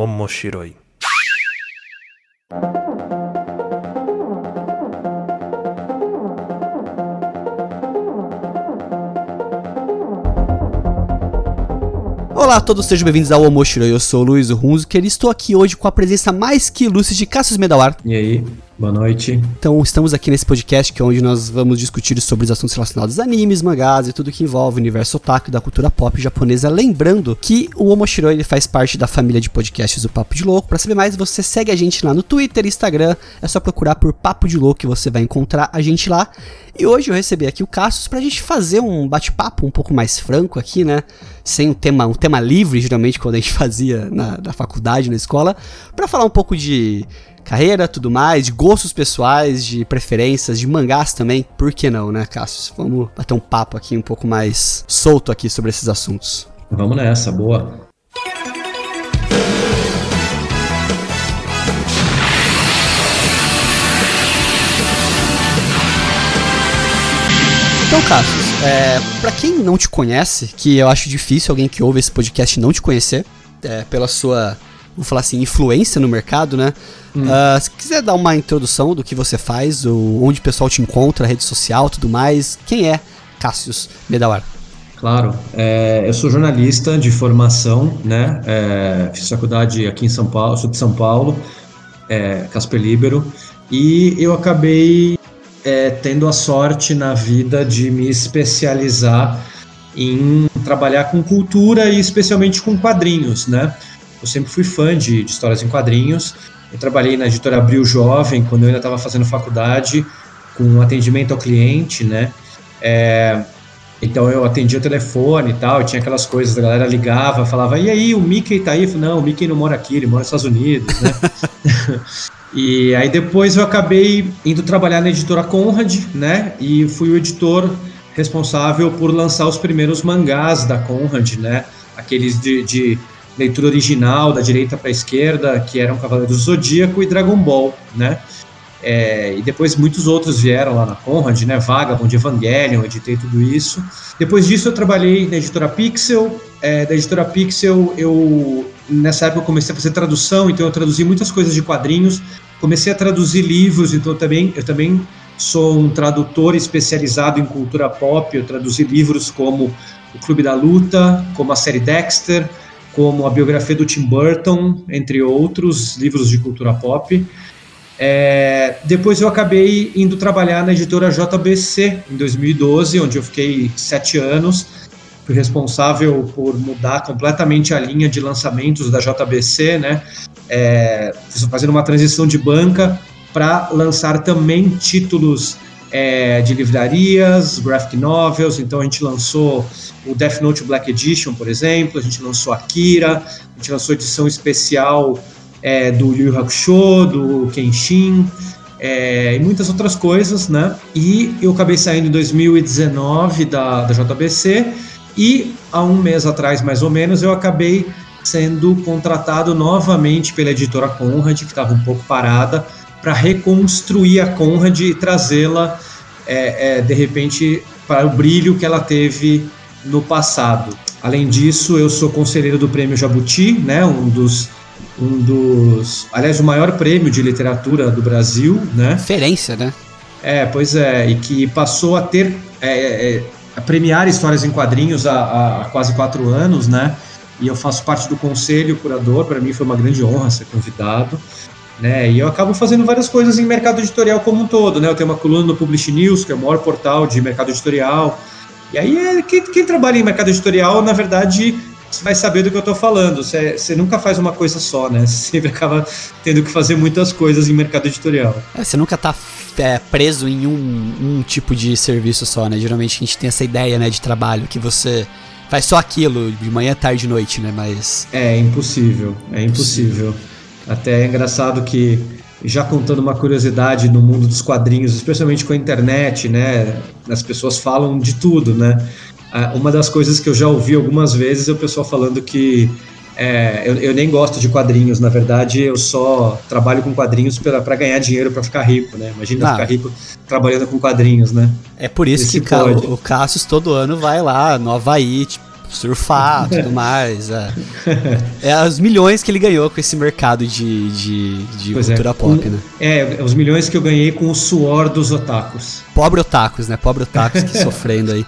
Omoshiroi. Olá a todos, sejam bem-vindos ao Omoshiroi. Eu sou o Luiz Hunziker e estou aqui hoje com a presença mais que ilustre de Cassius Medawar. E aí, boa noite. Então, estamos aqui nesse podcast que é onde nós vamos discutir sobre os assuntos relacionados a animes, mangás e tudo que envolve o universo otaku da cultura pop japonesa. Lembrando que o Omoshiroi ele faz parte da família de podcasts do Papo de Louco. Para saber mais, você segue a gente lá no Twitter Instagram. É só procurar por Papo de Louco que você vai encontrar a gente lá. E hoje eu recebi aqui o Cassius pra gente fazer um bate-papo um pouco mais franco aqui, né? Sem um tema, um tema livre, geralmente, quando a gente fazia na, na faculdade, na escola, para falar um pouco de carreira, tudo mais, de gostos pessoais, de preferências, de mangás também. Por que não, né, Cassius? Vamos bater um papo aqui um pouco mais solto aqui sobre esses assuntos. Vamos nessa, boa. Então, Cassius, é, pra quem não te conhece, que eu acho difícil alguém que ouve esse podcast não te conhecer, é, pela sua, vou falar assim, influência no mercado, né? Hum. Uh, se quiser dar uma introdução do que você faz, ou onde o pessoal te encontra, rede social, tudo mais, quem é Cassius Medawar? Claro, é, eu sou jornalista de formação, né? É, fiz faculdade aqui em São Paulo, sou de São Paulo, é, Casper Libero, e eu acabei é, tendo a sorte na vida de me especializar em trabalhar com cultura e especialmente com quadrinhos, né? Eu sempre fui fã de, de histórias em quadrinhos. Eu trabalhei na editora Abril Jovem quando eu ainda estava fazendo faculdade com atendimento ao cliente, né? É, então eu atendia o telefone e tal, tinha aquelas coisas, a galera ligava, falava, e aí, o Mickey tá aí? Eu falei, não, o Mickey não mora aqui, ele mora nos Estados Unidos, né? E aí depois eu acabei indo trabalhar na editora Conrad, né? E fui o editor responsável por lançar os primeiros mangás da Conrad, né? Aqueles de, de leitura original, da direita para a esquerda, que eram Cavaleiros do Zodíaco e Dragon Ball, né? É, e depois muitos outros vieram lá na Conrad, né? Vagabond, Evangelion, editei tudo isso. Depois disso eu trabalhei na editora Pixel. É, da editora Pixel eu nessa época eu comecei a fazer tradução, então eu traduzi muitas coisas de quadrinhos. Comecei a traduzir livros, então eu também eu também sou um tradutor especializado em cultura pop. Eu traduzi livros como o Clube da Luta, como a série Dexter, como a biografia do Tim Burton, entre outros livros de cultura pop. É, depois eu acabei indo trabalhar na editora JBC em 2012, onde eu fiquei sete anos. Fui responsável por mudar completamente a linha de lançamentos da JBC, né? É, fazendo uma transição de banca para lançar também títulos é, de livrarias, graphic novels. Então a gente lançou o Death Note Black Edition, por exemplo. A gente lançou Akira. A gente lançou edição especial é, do Yu Yu Hakusho, do Kenshin, é, e muitas outras coisas, né? E eu acabei saindo em 2019 da, da JBC e há um mês atrás, mais ou menos, eu acabei sendo contratado novamente pela editora Conrad, que estava um pouco parada, para reconstruir a Conrad e trazê-la, é, é, de repente, para o brilho que ela teve no passado. Além disso, eu sou conselheiro do Prêmio Jabuti, né, um dos um dos, aliás, o maior prêmio de literatura do Brasil, né? Referência, né? É, pois é, e que passou a ter é, é, é, a premiar histórias em quadrinhos há, há, quase quatro anos, né? E eu faço parte do conselho curador. Para mim foi uma grande honra ser convidado. Né, e eu acabo fazendo várias coisas em mercado editorial como um todo, né? Eu tenho uma coluna no Publish News, que é o maior portal de mercado editorial. E aí, é, quem, quem trabalha em mercado editorial, na verdade, você vai saber do que eu estou falando. Você, você, nunca faz uma coisa só, né? Você sempre acaba tendo que fazer muitas coisas em mercado editorial. É, você nunca está é, preso em um, um, tipo de serviço só, né? Geralmente a gente tem essa ideia né, de trabalho que você faz só aquilo de manhã, tarde e noite, né? Mas. É impossível, é impossível. Até é engraçado que, já contando uma curiosidade no mundo dos quadrinhos, especialmente com a internet, né? As pessoas falam de tudo, né? Ah, uma das coisas que eu já ouvi algumas vezes é o pessoal falando que é, eu, eu, nem gosto de quadrinhos, na verdade, eu só trabalho com quadrinhos para ganhar dinheiro para ficar rico, né? Imagina ah. ficar rico trabalhando com quadrinhos, né? É por isso Esse que pode. o Cassius todo ano vai lá no Havaí, tipo, surfar, tudo mais. É. é os milhões que ele ganhou com esse mercado de, de, de Pois cultura é, pop, né? É, os milhões que eu ganhei com o suor dos otakus. Pobre otakus, né? Pobre otakus que sofrendo aí.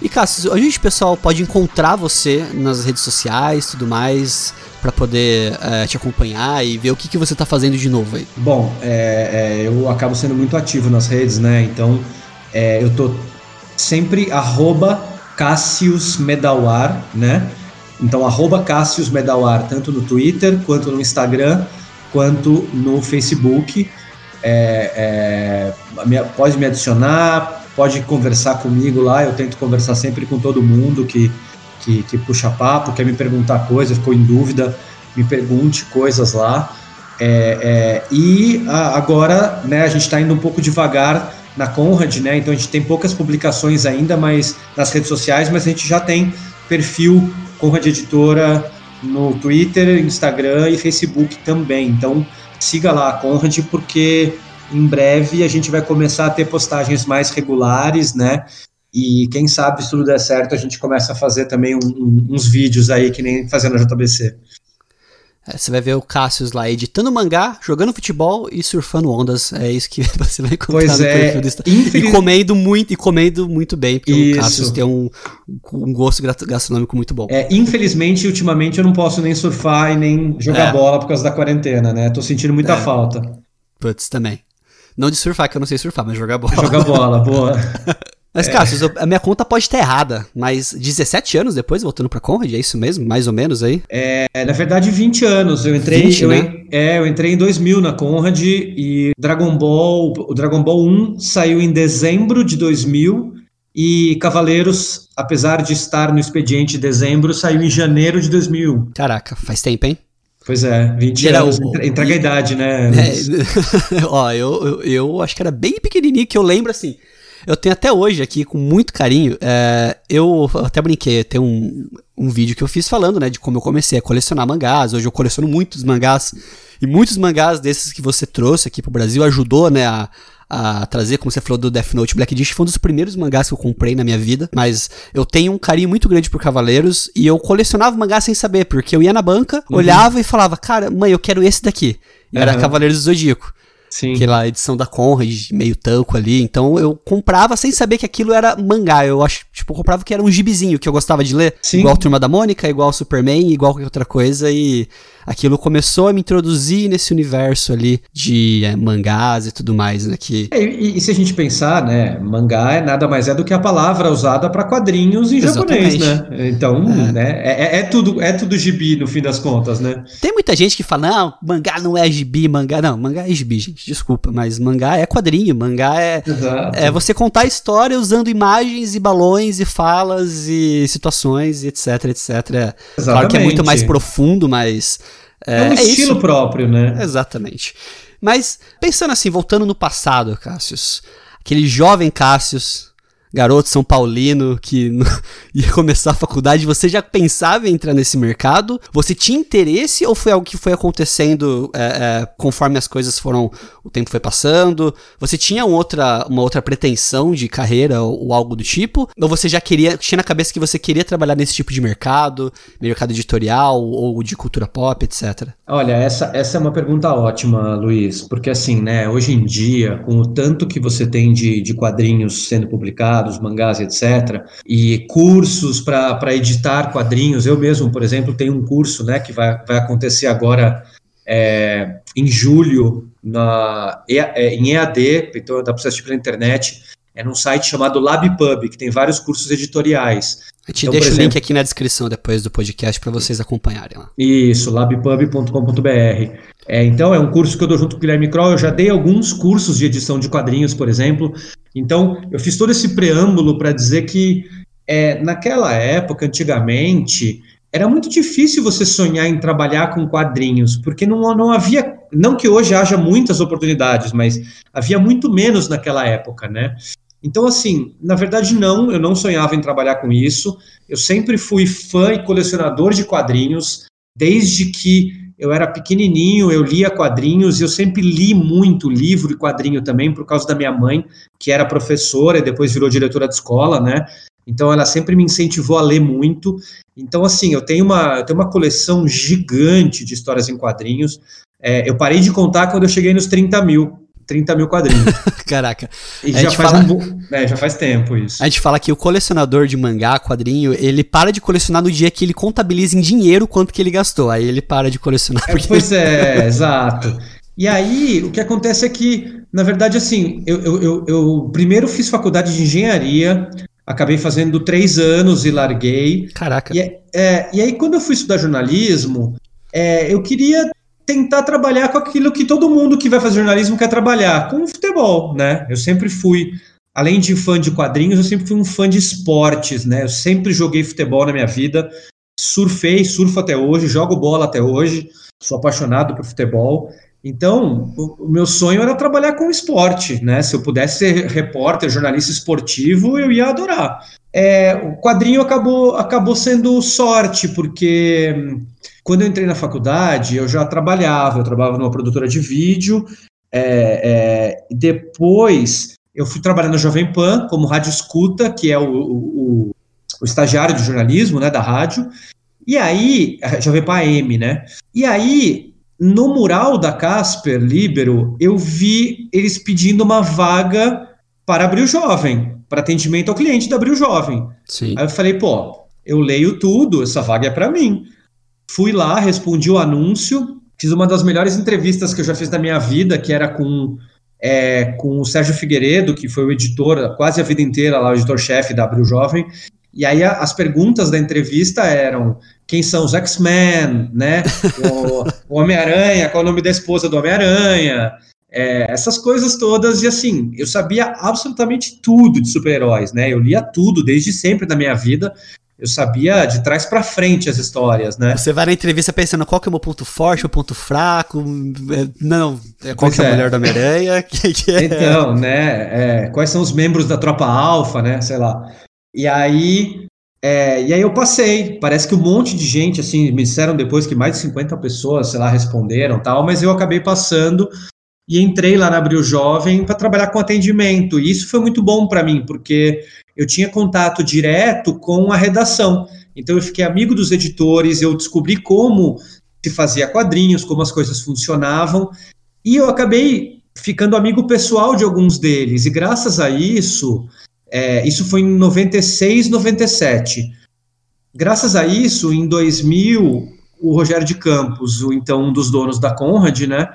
E Cássio, a gente, pessoal, pode encontrar você nas redes sociais tudo mais, pra poder eh, te acompanhar e ver o que, que você tá fazendo de novo aí. Bom, é, é, eu acabo sendo muito ativo nas redes, né? Então, é, eu tô sempre arroba Cassius Medawar, né? Então, arroba Cassius Medawar, tanto no Twitter, quanto no Instagram, quanto no Facebook. É, é, pode me adicionar, pode conversar comigo lá. Eu tento conversar sempre com todo mundo que, que, que puxa papo, quer me perguntar coisas, ficou em dúvida, me pergunte coisas lá. É, é, e a- agora, né, a gente está indo um pouco devagar na Conrad, né? Então a gente tem poucas publicações ainda, mas nas redes sociais, mas a gente já tem perfil Conrad Editora no Twitter, Instagram e Facebook também. Então siga lá a Conrad porque em breve a gente vai começar a ter postagens mais regulares, né? E quem sabe se tudo der certo, a gente começa a fazer também um- um- uns vídeos aí que nem fazendo a JBC. Eh, você vai ver o Cassius lá editando mangá, jogando futebol e surfando ondas. É isso que você vai encontrar Pois no é, perfil do Instagram. infeliz- E comendo muito, e comendo muito bem, porque Isso. o Cassius tem um, um gosto gastronômico muito bom. É, infelizmente, ultimamente eu não posso nem surfar e nem jogar É. bola por causa da quarentena, né? Tô sentindo muita É. falta. Putz, também. Não de surfar, que eu não sei surfar, mas jogar bola. Jogar bola, boa. Mas, Cassius, eu- a minha conta pode estar errada, mas 17 anos depois, voltando pra Conrad, é isso mesmo? Mais ou menos aí? É, na verdade, 20 anos. Eu entrei, 20, eu, né? é, eu entrei em 2000 na Conrad e Dragon Ball, o Dragon Ball 1 saiu em dezembro de 2000 e Cavaleiros, apesar de estar no expediente de dezembro, saiu em janeiro de 2001. Caraca, faz tempo, hein? Pois é, 20 E era anos. o- Entrega a idade, né? É, ó, eu, eu, eu acho que era bem pequenininho, que eu lembro assim. Eu tenho até hoje aqui, com muito carinho, é, eu até brinquei, tem um, um vídeo que eu fiz falando, né, de como eu comecei a colecionar mangás. Hoje eu coleciono muitos mangás, e muitos mangás desses que você trouxe aqui pro Brasil ajudou, né, a, a trazer, como você falou do Death Note Black Dish, foi um dos primeiros mangás que eu comprei na minha vida, mas eu tenho um carinho muito grande por Cavaleiros, e eu colecionava mangás sem saber, porque eu ia na banca, olhava e falava, cara, mãe, eu quero esse daqui. E era. Cavaleiros do Zodíaco Sim. aquela edição da Conrad, meio tanco ali. Então eu comprava sem saber que aquilo era mangá. Eu acho, tipo, eu comprava que era um gibizinho que eu gostava de ler. Sim. Igual Turma da Mônica, igual Superman, igual qualquer outra coisa. E aquilo começou a me introduzir nesse universo ali de é, mangás e tudo mais, né? Que. É, e, e se a gente pensar, né, mangá é nada mais é do que a palavra usada para quadrinhos em japonês, Exatamente. né? Então, né, é, é- é tudo, é tudo gibi no fim das contas, né? Tem muita gente que fala, não, mangá não é gibi, mangá. Não, mangá é gibi, gente. Desculpa, mas mangá é quadrinho, mangá é. Exato. É você contar história usando imagens e balões e falas e situações e etc, etc. Claro que é muito Exatamente. mais profundo, mas. É, É, um é estilo isso. próprio, né? Exatamente. Mas, pensando assim, voltando no passado, Cássius. Aquele jovem Cássius, garoto São Paulino, que ia começar a faculdade, você já pensava em entrar nesse mercado? Você tinha interesse ou foi algo que foi acontecendo é, é, conforme as coisas foram, o tempo foi passando? Você tinha um outra, uma outra pretensão de carreira ou, ou algo do tipo? Ou você já queria, tinha na cabeça que você queria trabalhar nesse tipo de mercado, mercado editorial ou de cultura pop, etc? Olha, essa, essa é uma pergunta ótima, Luiz, porque assim, né, hoje em dia, com o tanto que você tem de, de quadrinhos sendo publicados, mangás, etc., e cursos para editar quadrinhos, eu mesmo, por exemplo, tenho um curso, né, que vai, vai acontecer agora é, em julho, na, é, em EAD, então dá para você assistir pela internet, é num site chamado LabPub, que tem vários cursos editoriais. A gente Então, deixa por o link exemplo- aqui na descrição depois do podcast para vocês acompanharem lá. Isso, labpub.com.br. É, então, é um curso que eu dou junto com o Guilherme Kroll. Eu já dei alguns cursos de edição de quadrinhos, por exemplo. Então, eu fiz todo esse preâmbulo para dizer que, é, naquela época, antigamente, era muito difícil você sonhar em trabalhar com quadrinhos, porque não, não havia. Não que hoje haja muitas oportunidades, mas havia muito menos naquela época, né? Então, assim, na verdade, não, eu não sonhava em trabalhar com isso. Eu sempre fui fã e colecionador de quadrinhos, desde que eu era pequenininho, eu lia quadrinhos, eu sempre li muito livro e quadrinho também, por causa da minha mãe, que era professora e depois virou diretora de escola, né? Então ela sempre me incentivou a ler muito. Então, assim, eu tenho uma, eu tenho uma coleção gigante de histórias em quadrinhos. É, eu parei de contar quando eu cheguei nos 30 mil. 30 mil quadrinhos. Caraca. E já faz, fala... um é, já faz tempo isso. A gente fala que o colecionador de mangá, quadrinho, ele para de colecionar no dia que ele contabiliza em dinheiro quanto que ele gastou. Aí ele para de colecionar. É, pois é, exato. E aí, o que acontece é que, na verdade, assim, eu, eu, eu, eu primeiro fiz faculdade de engenharia, acabei fazendo três anos e larguei. Caraca. E, é, e aí, quando eu fui estudar jornalismo, é, eu queria tentar trabalhar com aquilo que todo mundo que vai fazer jornalismo quer trabalhar, com o futebol, né? Eu sempre fui, além de fã de quadrinhos, eu sempre fui um fã de esportes, né? Eu sempre joguei futebol na minha vida, surfei, surfo até hoje, jogo bola até hoje, sou apaixonado por futebol. Então, o, meu sonho era trabalhar com esporte, né? Se eu pudesse ser repórter, jornalista esportivo, eu ia adorar. É, o quadrinho acabou, acabou sendo sorte, porque quando eu entrei na faculdade, eu já trabalhava, eu trabalhava numa produtora de vídeo, é, é, depois eu fui trabalhar no Jovem Pan como rádio escuta, que é o, o, o estagiário de jornalismo né, da rádio, e aí, Jovem Pan AM, né? E aí, no mural da Casper Libero, eu vi eles pedindo uma vaga para abrir o jovem, para atendimento ao cliente da Abril Jovem. Sim. Aí eu falei, pô, eu leio tudo, essa vaga é para mim. Fui lá, respondi o anúncio, fiz uma das melhores entrevistas que eu já fiz na minha vida, que era com, é, com o Sérgio Figueiredo, que foi o editor quase a vida inteira lá, o editor-chefe da Abril Jovem. E aí a, as perguntas da entrevista eram quem são os X-Men, né? O, o Homem-Aranha, qual é o nome da esposa do Homem-Aranha, é, essas coisas todas, e assim, eu sabia absolutamente tudo de super-heróis, né? Eu lia tudo desde sempre da minha vida, eu sabia de trás para frente as histórias, né? Você vai na entrevista pensando qual que é o meu ponto forte, o ponto fraco, é, não, é, qual que é, a mulher da Homem-Aranha, que, que é... Então, né, é, quais são os membros da tropa alfa, né, sei lá. E aí, é, e aí eu passei, parece que um monte de gente, assim, me disseram depois que mais de 50 pessoas, sei lá, responderam tal, mas eu acabei passando e entrei lá na Abril Jovem para trabalhar com atendimento. E isso foi muito bom para mim, porque eu tinha contato direto com a redação. Então eu fiquei amigo dos editores, eu descobri como se fazia quadrinhos, como as coisas funcionavam, e eu acabei ficando amigo pessoal de alguns deles. E graças a isso, é, isso foi em 96, 97. Graças a isso, em 2000, o Rogério de Campos, o então um dos donos da Conrad, né,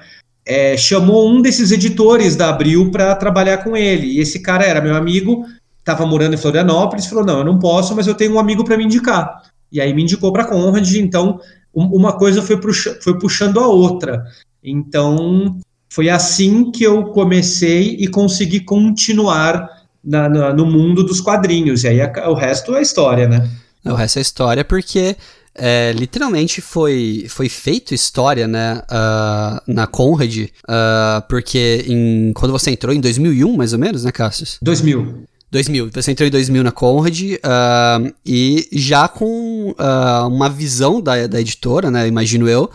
é, chamou um desses editores da Abril para trabalhar com ele. E esse cara era meu amigo, estava morando em Florianópolis, falou: Não, eu não posso, mas eu tenho um amigo para me indicar. E aí me indicou para a Conrad, então uma coisa foi, foi puxando a outra. Então foi assim que eu comecei e consegui continuar na, na, no mundo dos quadrinhos. E aí a, o resto é história, né? O resto é história porque é, literalmente foi, foi feito história, né, uh, na Conrad, uh, porque em, quando você entrou em 2001, mais ou menos, né, Cassius? 2000. 2000. Você entrou em 2000 na Conrad uh, e já com uh, uma visão da, da editora, né? Imagino eu.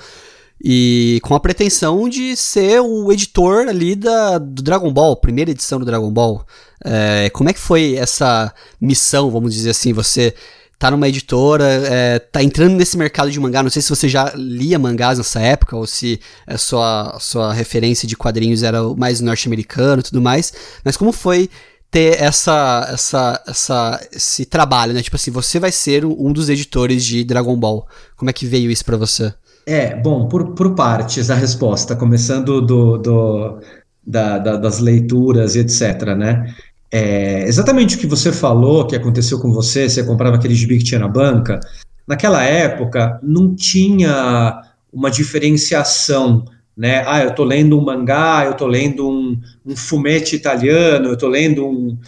E com a pretensão de ser o editor ali da, do Dragon Ball, primeira edição do Dragon Ball. É, como é que foi essa missão, vamos dizer assim? Você tá numa editora, é, tá entrando nesse mercado de mangá. Não sei se você já lia mangás nessa época ou se a sua, sua referência de quadrinhos era mais norte-americano e tudo mais. Mas como foi ter essa, essa, essa, esse trabalho, né? Tipo assim, você vai ser um dos editores de Dragon Ball. Como é que veio isso para você? É, bom, por, por partes a resposta, começando do, do da, da, das leituras e etc, né? É, exatamente o que você falou, que aconteceu com você, você comprava aquele gibi que tinha na banca, naquela época não tinha uma diferenciação né? Ah, eu estou lendo um mangá, eu estou lendo um, um fumete italiano, eu estou lendo um.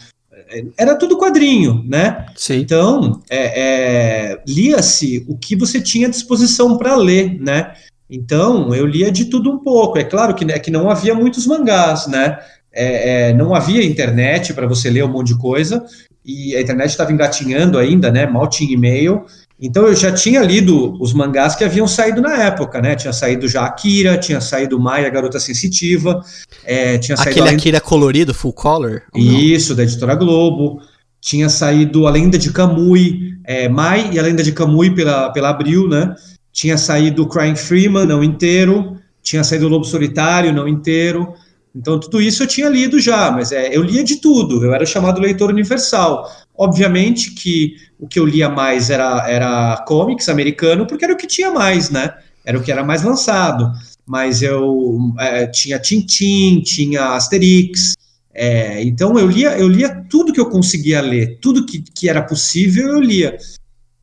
Era tudo quadrinho, né? Sim. Então, é, é, lia-se o que você tinha à disposição para ler, né? Então, eu lia de tudo um pouco. É claro que, né, que não havia muitos mangás, né? É, é não havia internet para você ler um monte de coisa, e a internet estava engatinhando ainda, né? Mal tinha e-mail. Então eu já tinha lido os mangás que haviam saído na época, né? Tinha saído já Akira, tinha saído Maia, Garota Sensitiva, é, tinha saído... Aquele além... Akira colorido, full color? Isso, da Editora Globo. tinha saído A Lenda de Camui, é, Mai e A Lenda de Camui pela, pela Abril, né? Tinha saído Crying Freeman, não inteiro, tinha saído Lobo Solitário, não inteiro. Então, tudo isso eu tinha lido já, mas é, eu lia de tudo, eu era chamado leitor universal. Obviamente que o que eu lia mais era, era comics americano, porque era o que tinha mais, né? Era o que era mais lançado. Mas eu é, tinha Tintin, tinha Asterix, é, então eu lia, eu lia tudo que eu conseguia ler, tudo que, que era possível eu lia.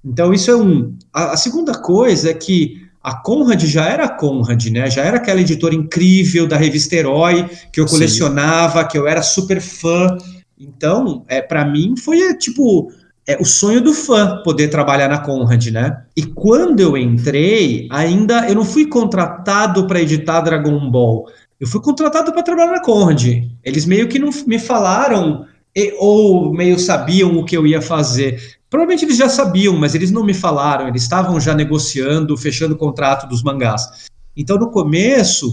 Então isso é um. A, a segunda coisa é que a Conrad já era a Conrad, né? Já era aquela editora incrível da revista Herói que eu colecionava, Sim. que eu era super fã. Então, é, para mim foi é, tipo é o sonho do fã poder trabalhar na Conrad, né? E quando eu entrei, ainda eu não fui contratado para editar Dragon Ball. Eu fui contratado para trabalhar na Conrad. Eles meio que não me falaram ou meio sabiam o que eu ia fazer. Provavelmente eles já sabiam, mas eles não me falaram. Eles estavam já negociando, fechando o contrato dos mangás. Então, no começo,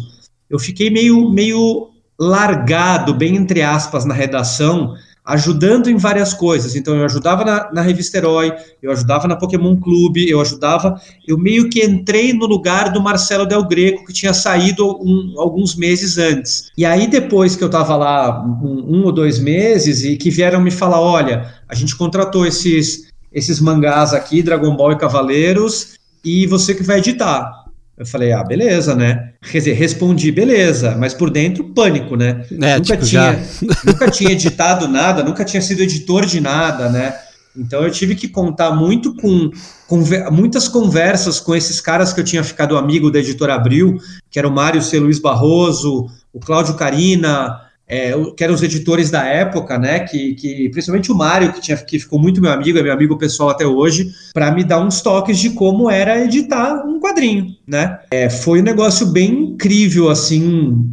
eu fiquei meio, meio largado, bem entre aspas, na redação, ajudando em várias coisas. Então, eu ajudava na, na, revista Herói, eu ajudava na Pokémon Clube, eu ajudava. Eu meio que entrei no lugar do Marcelo Del Greco, que tinha saído um, alguns meses antes. E aí, depois que eu estava lá um, um, ou dois meses, e que vieram me falar: olha, a gente contratou esses, esses mangás aqui, Dragon Ball e Cavaleiros, e você que vai editar. Eu falei, ah, beleza, né? Quer dizer, respondi, beleza, mas por dentro, pânico, né? É, nunca, tipo, tinha, nunca tinha editado nada, nunca tinha sido editor de nada, né? Então eu tive que contar muito com, com muitas conversas com esses caras que eu tinha ficado amigo da editora Abril, que era o Mário C. Luiz Barroso, o Cláudio Carina, é, que eram os editores da época, né? Que, que principalmente o Mário, que, tinha, que ficou muito meu amigo, é meu amigo pessoal até hoje, para me dar uns toques de como era editar um quadrinho, né? É, foi um negócio bem incrível, assim,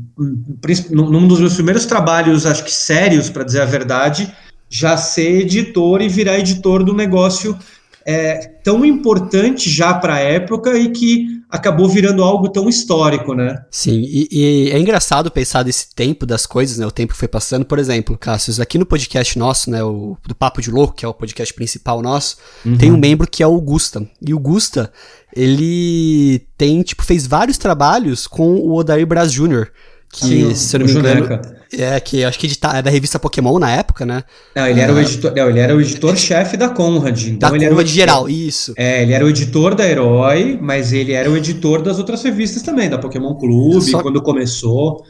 num dos meus primeiros trabalhos, acho que sérios, para dizer a verdade, já ser editor e virar editor do negócio é, tão importante já para a época e que acabou virando algo tão histórico, né? Sim, e, e, é engraçado pensar desse tempo das coisas, né? O tempo que foi passando. Por exemplo, Cassius, aqui no podcast nosso, né? O do Papo de Louco, que é o podcast principal nosso, uhum. tem um membro que é o Gusta. E o Gusta, ele tem, tipo, fez vários trabalhos com o Odair Braz Jr., que, Sim, se eu não me engano. É, que acho que edita, é da revista Pokémon na época, né? Não, ele era o é. editor, não, ele era o editor-chefe da Conrad. Então da ele Conrad geral, isso. É, ele era o editor da Herói, mas ele era o editor das outras revistas também, da Pokémon Clube, Só... quando começou.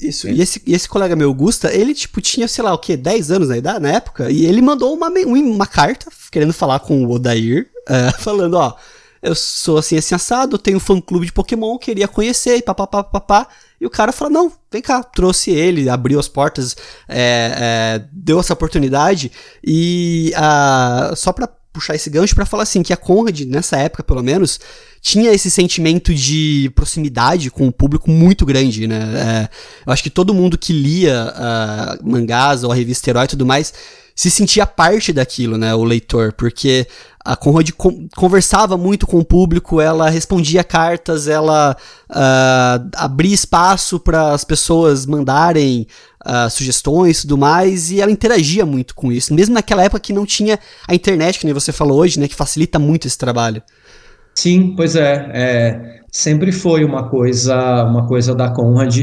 Isso, é. e esse, e esse colega meu, Gusta, ele, tipo, tinha, sei lá, o quê, 10 anos na idade, na época, e ele mandou uma, uma carta querendo falar com o Odair, uh, falando, ó, eu sou assim, assim, assado, tenho um fã-clube de Pokémon, queria conhecer, e papapá, papapá. E o cara falou: não, vem cá, trouxe ele, abriu as portas, é, é, deu essa oportunidade. E uh, só pra puxar esse gancho para falar assim que a Conrad nessa época pelo menos tinha esse sentimento de proximidade com o público muito grande né é, eu acho que todo mundo que lia uh, mangás ou a revista Herói e tudo mais se sentia parte daquilo, né, o leitor, porque a Conrad conversava muito com o público, ela respondia cartas, ela uh, abria espaço para as pessoas mandarem uh, sugestões e tudo mais, e ela interagia muito com isso, mesmo naquela época que não tinha a internet, que nem você falou hoje, né, que facilita muito esse trabalho. Sim, pois é, é sempre foi uma coisa, uma coisa da Conrad,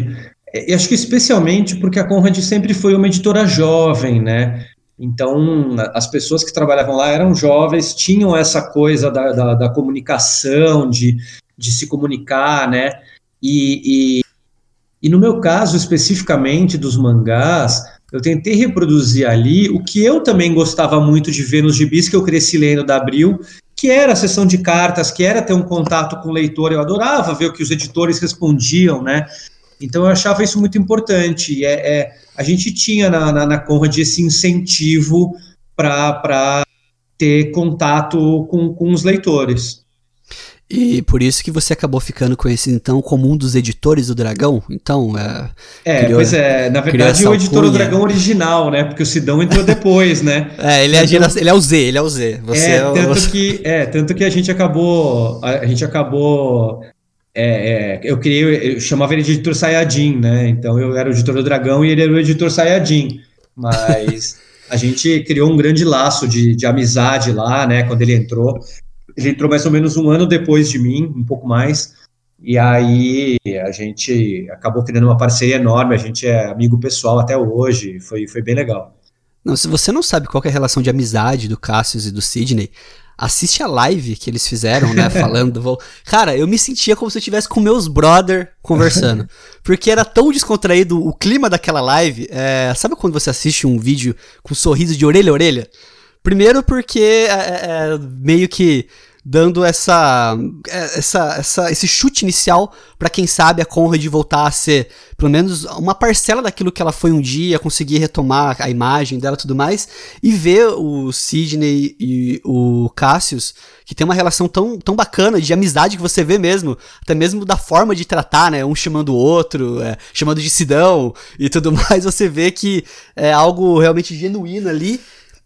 e acho que especialmente porque a Conrad sempre foi uma editora jovem, né? Então, as pessoas que trabalhavam lá eram jovens, tinham essa coisa da, da, da comunicação, de, de se comunicar, né? E, e, e, no meu caso, especificamente dos mangás, eu tentei reproduzir ali o que eu também gostava muito de ver nos gibis que eu cresci lendo da Abril, que era a sessão de cartas, que era ter um contato com o leitor. Eu adorava ver o que os editores respondiam, né? Então eu achava isso muito importante. É, é a gente tinha na, na, na Conrad esse incentivo para ter contato com, com os leitores. E por isso que você acabou ficando conhecido então como um dos editores do Dragão. Então, é. É, criou, pois é. Na verdade, o editor do Dragão original, né? Porque o Sidão entrou depois, né? é, ele, é geração, ele é o Z, ele é o Z. Você é, é tanto você... que é tanto que a gente acabou a, gente acabou é, é, eu criei, eu chamava ele de editor Sayajin, né? Então eu era o editor do Dragão e ele era o editor Sayajin. Mas A gente criou um grande laço de, de amizade lá, né? Quando ele entrou. Ele entrou mais ou menos um ano depois de mim, um pouco mais. E aí a gente acabou criando uma parceria enorme, a gente é amigo pessoal até hoje, foi, foi bem legal. Não, se você não sabe qual é a relação de amizade do Cassius e do Sidney, assiste a live que eles fizeram, né? Falando. Vou... Cara, eu me sentia como se eu estivesse com meus brother conversando. Porque era tão descontraído o clima daquela live. É... Sabe quando você assiste um vídeo com um sorriso de orelha a orelha? Primeiro porque é, é, é meio que dando essa, é, essa, essa esse chute inicial para quem sabe a Conrad voltar a ser pelo menos uma parcela daquilo que ela foi um dia, conseguir retomar a imagem dela e tudo mais, e ver o Sidney e o Cassius, que tem uma relação tão, tão bacana de amizade que você vê mesmo, até mesmo da forma de tratar, né, um chamando o outro, é, chamando de Sidão e tudo mais, você vê que é algo realmente genuíno ali,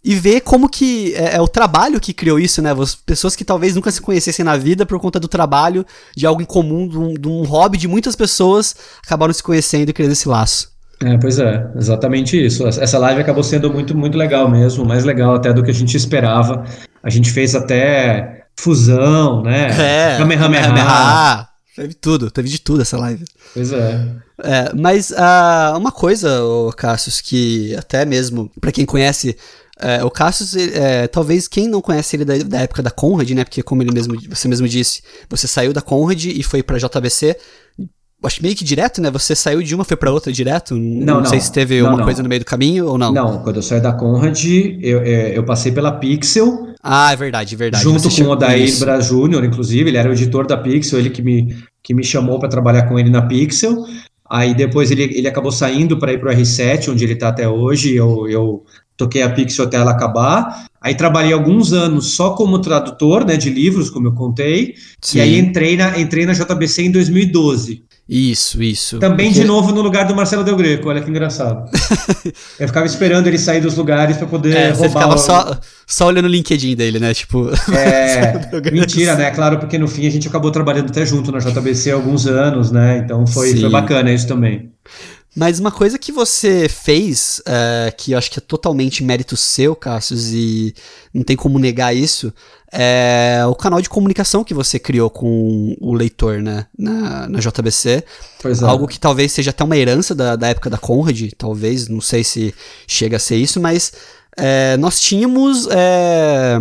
e ver como que é, é, o trabalho que criou isso, né? As pessoas que talvez nunca se conhecessem na vida por conta do trabalho, de algo em comum, de um, de um hobby de muitas pessoas, acabaram se conhecendo e criando esse laço. É, pois é, exatamente isso. Essa live acabou sendo muito, muito legal mesmo, mais legal até do que a gente esperava. A gente fez até fusão, né? É, Kamehameha. Teve tudo, teve de tudo essa live. Pois é. é mas uh, uma coisa, Cassius, que até mesmo para quem conhece é, o Cassius, é, talvez quem não conhece ele da, da, época da Conrad, né? Porque como ele mesmo, você mesmo disse, você saiu da Conrad e foi pra JBC. Acho meio que direto, né? Você saiu de uma, foi pra outra direto? Não, não, não sei se teve não, uma não. coisa no meio do caminho ou não. Não, quando eu saí da Conrad, eu, é, eu passei pela Pixel. Ah, é verdade, é verdade. Junto com o Odair Braz Júnior, inclusive, ele era o editor da Pixel, ele que me, que me chamou para trabalhar com ele na Pixel. Aí depois ele, ele acabou saindo para ir para o R7, onde ele está até hoje. Eu, eu toquei a Pixel até ela acabar. Aí trabalhei alguns anos só como tradutor né, de livros, como eu contei. Sim. E aí entrei na, entrei na JBC em 2012. Isso, isso. Também Porque... de novo no lugar do Marcelo Del Greco, olha que engraçado. eu ficava esperando ele sair dos lugares para poder é, roubar. Você ficava o... só, só olhando o LinkedIn dele, né? Tipo. É, mentira, né? Claro, porque no fim a gente acabou trabalhando até junto na JBC há alguns anos, né? Então foi, foi bacana isso também. Mas uma coisa que você fez, é, que eu acho que é totalmente mérito seu, Cassius, e não tem como negar isso, é o canal de comunicação que você criou com o leitor, né, na, na JBC. Pois é. Algo que talvez seja até uma herança da, da época da Conrad, talvez, não sei se chega a ser isso, mas é, nós tínhamos é,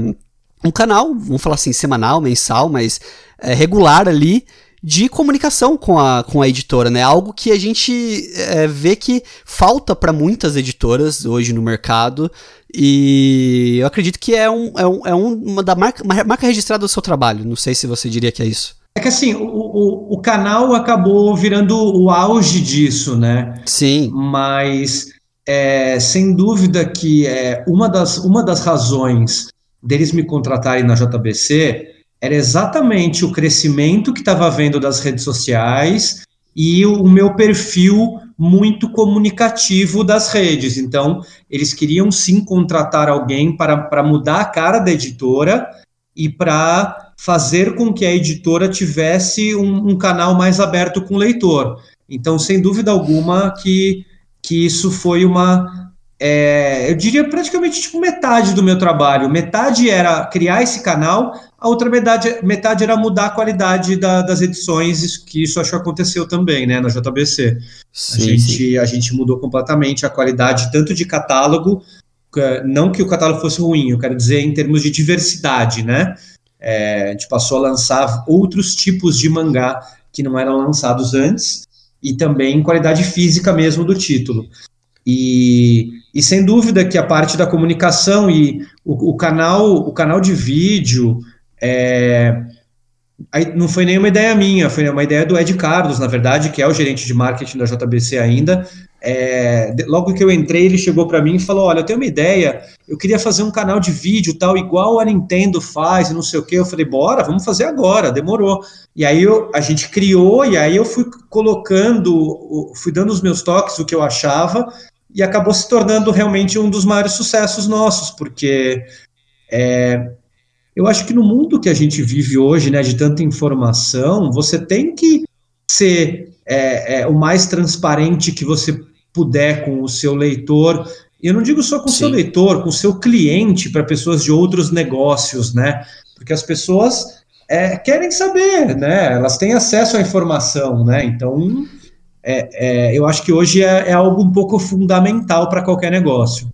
um canal, vamos falar assim, semanal, mensal, mas é, regular ali, de comunicação com a, com a editora, né? Algo que a gente é, vê que falta para muitas editoras hoje no mercado. E eu acredito que é, um, é, um, é uma da marca, uma marca registrada do seu trabalho. Não sei se você diria que é isso. É que assim, o, o, o canal acabou virando o auge disso, né? Sim. Mas é, sem dúvida que é, uma, das, uma das razões deles me contratarem na JBC era exatamente o crescimento que estava vendo das redes sociais e o, meu perfil muito comunicativo das redes. Então, eles queriam sim contratar alguém para, para mudar a cara da editora e para fazer com que a editora tivesse um, um, canal mais aberto com o leitor. Então, sem dúvida alguma, que, que isso foi uma. É, eu diria praticamente tipo metade do meu trabalho. Metade era criar esse canal, a outra metade, metade era mudar a qualidade da, das edições, que isso acho que aconteceu também, né, na JBC. Sim, a, gente, sim. a gente mudou completamente a qualidade, tanto de catálogo, não que o catálogo fosse ruim, eu quero dizer em termos de diversidade, né? É, a gente passou a lançar outros tipos de mangá que não eram lançados antes, e também qualidade física mesmo do título. E, e sem dúvida que a parte da comunicação e o, o canal, o canal de vídeo, é, não foi nenhuma ideia minha, foi uma ideia do Ed Carlos, na verdade, que é o gerente de marketing da JBC ainda. É, logo que eu entrei, ele chegou para mim e falou: Olha, eu tenho uma ideia, eu queria fazer um canal de vídeo tal, igual a Nintendo faz e não sei o que. Eu falei: Bora, vamos fazer agora, demorou. E aí eu, a gente criou, e aí eu fui colocando, fui dando os meus toques, o que eu achava, e acabou se tornando realmente um dos maiores sucessos nossos, porque é, eu acho que no mundo que a gente vive hoje, né, de tanta informação, você tem que ser é, é, o mais transparente que você puder com o seu leitor E eu não digo só com o seu leitor, com o seu cliente, para pessoas de outros negócios, né? Porque as pessoas é, querem saber, né? Elas têm acesso à informação, né? Então, é, é, eu acho que hoje é, é algo um pouco fundamental para qualquer negócio.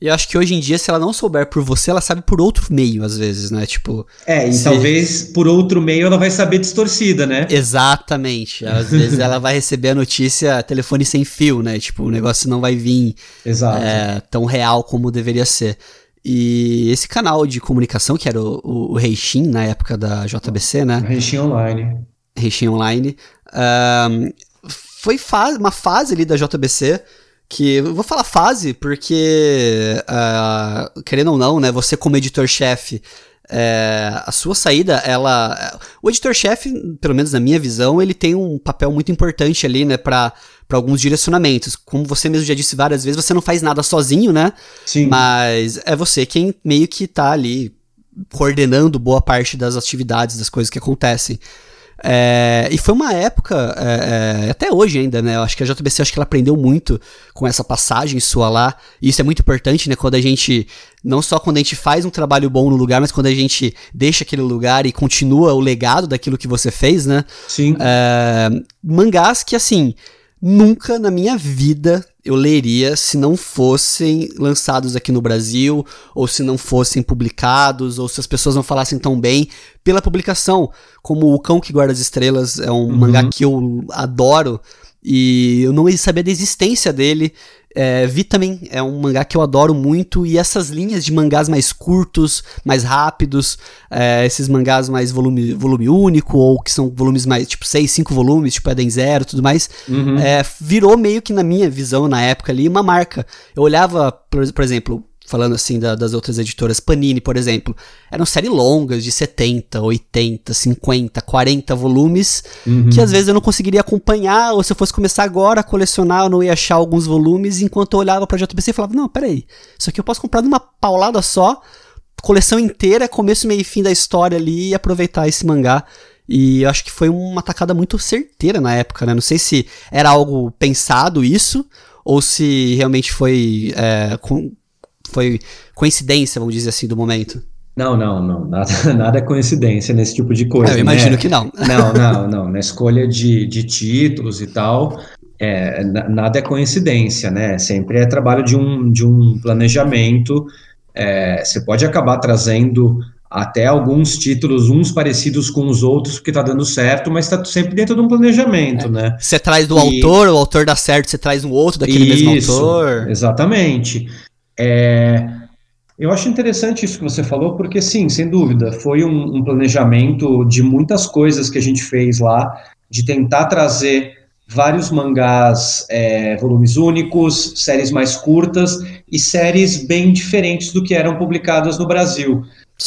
Eu acho que hoje em dia, se ela não souber por você, ela sabe por outro meio, às vezes, né? Tipo. É, e se... talvez por outro meio ela vai saber distorcida, né? Exatamente. Às vezes ela vai receber a notícia telefone sem fio, né? Tipo, o negócio não vai vir é, tão real como deveria ser. E esse canal de comunicação, que era o, o, o Reishin, na época da JBC, né? Reishin Online. Reishin Online. Um, foi fa uma fase ali da JBC que vou falar fase porque uh, querendo ou não, né, você como editor-chefe é, a sua saída, ela. O editor-chefe, pelo menos na minha visão, ele tem um papel muito importante ali, né, para alguns direcionamentos. Como você mesmo já disse várias vezes, você não faz nada sozinho, né? Sim. Mas é você quem meio que tá ali coordenando boa parte das atividades, das coisas que acontecem. É, e foi uma época, é, é, até hoje ainda, né? Eu acho que a JBC acho que ela aprendeu muito com essa passagem sua lá. E isso é muito importante, né? Quando a gente. Não só quando a gente faz um trabalho bom no lugar, mas quando a gente deixa aquele lugar e continua o legado daquilo que você fez, né? Sim. É, mangás que, assim, nunca na minha vida eu leria se não fossem lançados aqui no Brasil, ou se não fossem publicados, ou se as pessoas não falassem tão bem pela publicação. Como O Cão que Guarda as Estrelas é um uhum. mangá que eu adoro, e eu não sabia da existência dele. É, Vitamin é um mangá que eu adoro muito e essas linhas de mangás mais curtos, mais rápidos, é, esses mangás mais volume, volume único ou que são volumes mais tipo 6, 5 volumes, tipo Eden Zero tudo mais, uhum. é, virou meio que na minha visão na época ali uma marca. Eu olhava, por, por exemplo, falando assim da, das outras editoras, Panini, por exemplo, eram séries longas de 70, 80, 50, 40 volumes, uhum. que às vezes eu não conseguiria acompanhar, ou se eu fosse começar agora a colecionar, eu não ia achar alguns volumes, enquanto eu olhava pra JBC e falava, não, peraí, isso aqui eu posso comprar numa paulada só, coleção inteira, começo, meio e fim da história ali, e aproveitar esse mangá. E eu acho que foi uma tacada muito certeira na época, né? Não sei se era algo pensado isso, ou se realmente foi é, com, foi coincidência, vamos dizer assim, do momento? Não, não, não. Nada, nada é coincidência nesse tipo de coisa. eu imagino né? que não. Não, não, não. Na escolha de, de títulos e tal, é, nada é coincidência, né? Sempre é trabalho de um, de um planejamento. É, você pode acabar trazendo até alguns títulos, uns parecidos com os outros, porque está dando certo, mas está sempre dentro de um planejamento, é. né? Você traz do e... autor, o autor dá certo, você traz um outro daquele Isso, mesmo autor. Exatamente. É, eu acho interessante isso que você falou, porque sim, sem dúvida, foi um, um, planejamento de muitas coisas que a gente fez lá, de tentar trazer vários mangás, é, volumes únicos, séries mais curtas e séries bem diferentes do que eram publicadas no Brasil.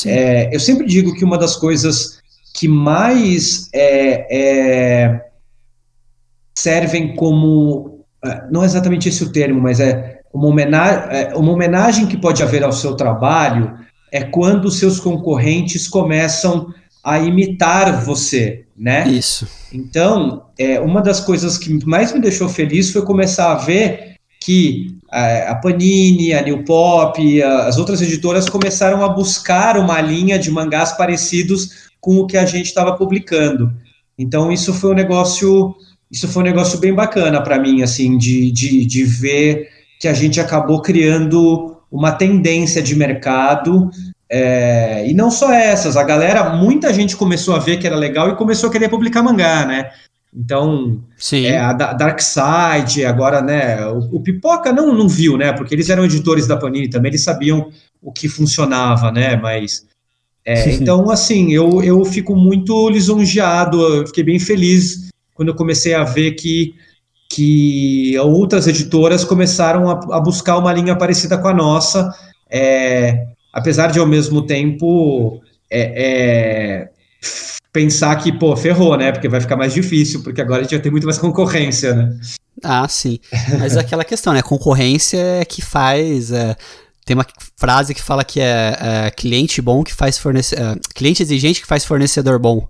É, eu sempre digo que uma das coisas que mais é, é servem como. É, não é exatamente esse o termo, mas é uma homenagem, é, uma homenagem que pode haver ao seu trabalho é quando seus concorrentes começam a imitar você, né? Isso. Então, é, uma das coisas que mais me deixou feliz foi começar a ver que é, a Panini, a New Pop, as outras editoras começaram a buscar uma linha de mangás parecidos com o que a gente estava publicando. Então, isso foi um negócio, isso foi um negócio bem bacana para mim, assim, de, de, de ver que a gente acabou criando uma tendência de mercado. É, e não só essas, a galera, muita gente começou a ver que era legal e começou a querer publicar mangá, né? Então, Sim. É, a Dark Side, agora, né? O, o, Pipoca não, não viu, né? Porque eles eram editores da Panini também, eles sabiam o que funcionava, né? Mas. É, então, assim, eu, eu fico muito lisonjeado, eu fiquei bem feliz quando eu comecei a ver que que outras editoras começaram a, a buscar uma linha parecida com a nossa, é, apesar de ao mesmo tempo é, é, pensar que, pô, ferrou, né? Porque vai ficar mais difícil, porque agora a gente vai ter muito mais concorrência, né? Ah, sim. Mas é aquela questão, né? Concorrência é que faz. É, tem uma frase que fala que é, é cliente bom que faz fornecedor. É, cliente exigente que faz fornecedor bom.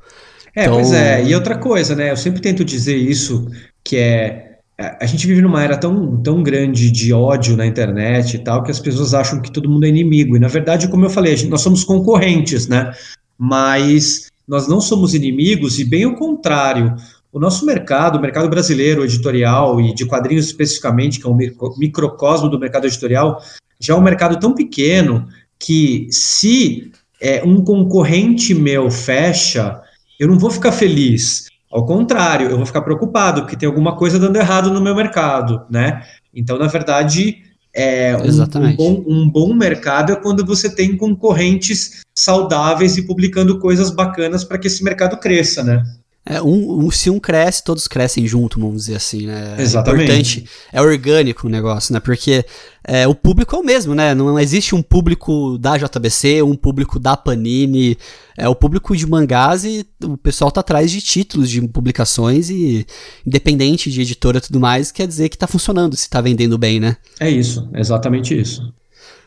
É, então... pois é. E outra coisa, né? Eu sempre tento dizer isso, que é a gente vive numa era tão, tão grande de ódio na internet e tal, que as pessoas acham que todo mundo é inimigo. E, na verdade, como eu falei, gente, nós somos concorrentes, né? Mas nós não somos inimigos, e bem o contrário. O nosso mercado, o mercado brasileiro editorial e de quadrinhos especificamente, que é um microcosmo do mercado editorial, já é um mercado tão pequeno que se é, um concorrente meu fecha, eu não vou ficar feliz. Ao contrário, eu vou ficar preocupado, porque tem alguma coisa dando errado no meu mercado, né? Então, na verdade, é um, um, bom, um bom mercado é quando você tem concorrentes saudáveis e publicando coisas bacanas para que esse mercado cresça, né? É, um, um, se um cresce, todos crescem junto, vamos dizer assim, né? Exatamente. É importante, é orgânico o negócio, né? Porque é, o público é o mesmo, né? Não existe um público da JBC, um público da Panini, é o público de mangás e o pessoal tá atrás de títulos de publicações e independente de editora e tudo mais, quer dizer que tá funcionando, se tá vendendo bem, né? É isso, exatamente isso.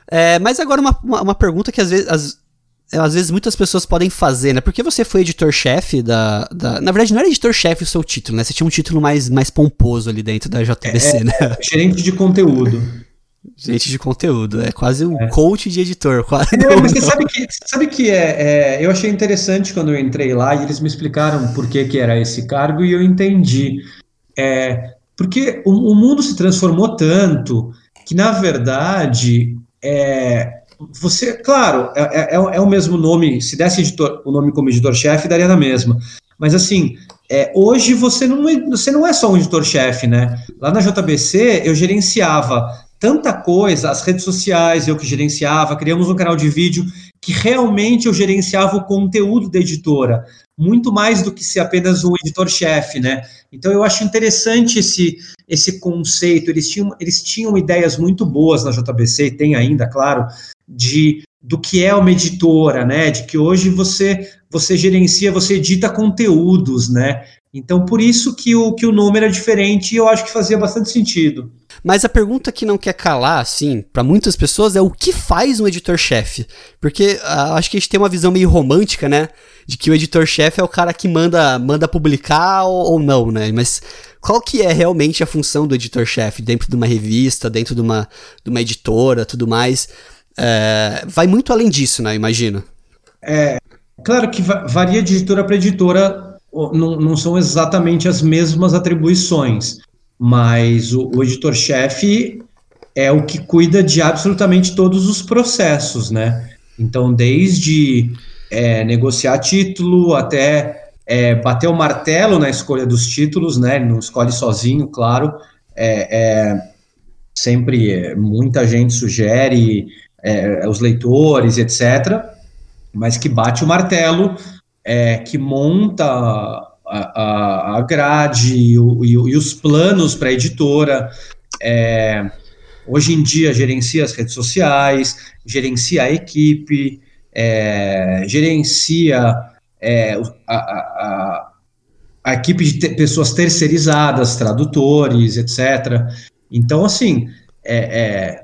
É, mas agora uma, uma, uma pergunta que às vezes, às, às vezes muitas pessoas podem fazer, né? Porque você foi editor-chefe da, da, Na verdade, não era editor-chefe o seu título, né? Você tinha um título mais, mais pomposo ali dentro da JBC, é, né? É, gerente de conteúdo. Gerente de conteúdo, é quase um é. coach de editor. Quase não, mas você sabe que, sabe que é, é, eu achei interessante quando eu entrei lá e eles me explicaram por que, que era esse cargo e eu entendi. É, porque o, o mundo se transformou tanto que, na verdade, é, você, claro, é, é, é, é, o mesmo nome, se desse editor, o nome como editor-chefe, daria na mesma. Mas assim, é, hoje você não, é, você não é só um editor-chefe, né? Lá na JBC eu gerenciava tanta coisa, as redes sociais eu que gerenciava, criamos um canal de vídeo que realmente eu gerenciava o conteúdo da editora, muito mais do que ser apenas um editor-chefe, né? Então eu acho interessante esse, esse conceito, eles tinham, eles tinham ideias muito boas na JBC, e tem ainda, claro, de do que é uma editora, né? De que hoje você você gerencia, você edita conteúdos, né? Então por isso que o que o nome era diferente eu acho que fazia bastante sentido. Mas a pergunta que não quer calar, assim, para muitas pessoas é o que faz um editor-chefe? Porque uh, acho que a gente tem uma visão meio romântica, né? De que o editor-chefe é o cara que manda, manda publicar ou, ou não, né? Mas qual que é realmente a função do editor-chefe dentro de uma revista, dentro de uma, de uma editora, tudo mais? É, vai muito além disso, né? Imagino. É, claro que varia de editora para editora, não, não, são exatamente as mesmas atribuições, mas o, o editor-chefe é o que cuida de absolutamente todos os processos, né? Então, desde é, negociar título até é, bater o martelo na escolha dos títulos, né? Ele não escolhe sozinho, claro. É, é sempre muita gente sugere é, os leitores, etc., mas que bate o martelo, é, que monta a, a, a grade e, o, e, os planos para a editora. É, hoje em dia gerencia as redes sociais, gerencia a equipe, é, gerencia é, a, a, a, equipe de te pessoas terceirizadas, tradutores, etc. Então, assim, é, é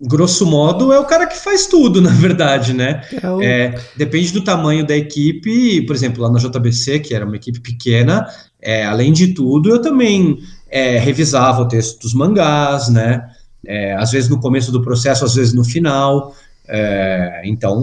grosso modo, é o cara que faz tudo, na verdade, né? É o... é, depende do tamanho da equipe, por exemplo, lá na JBC, que era uma equipe pequena, é, além de tudo, eu também é, revisava o texto dos mangás, né? É, às vezes no começo do processo, às vezes no final. É, então,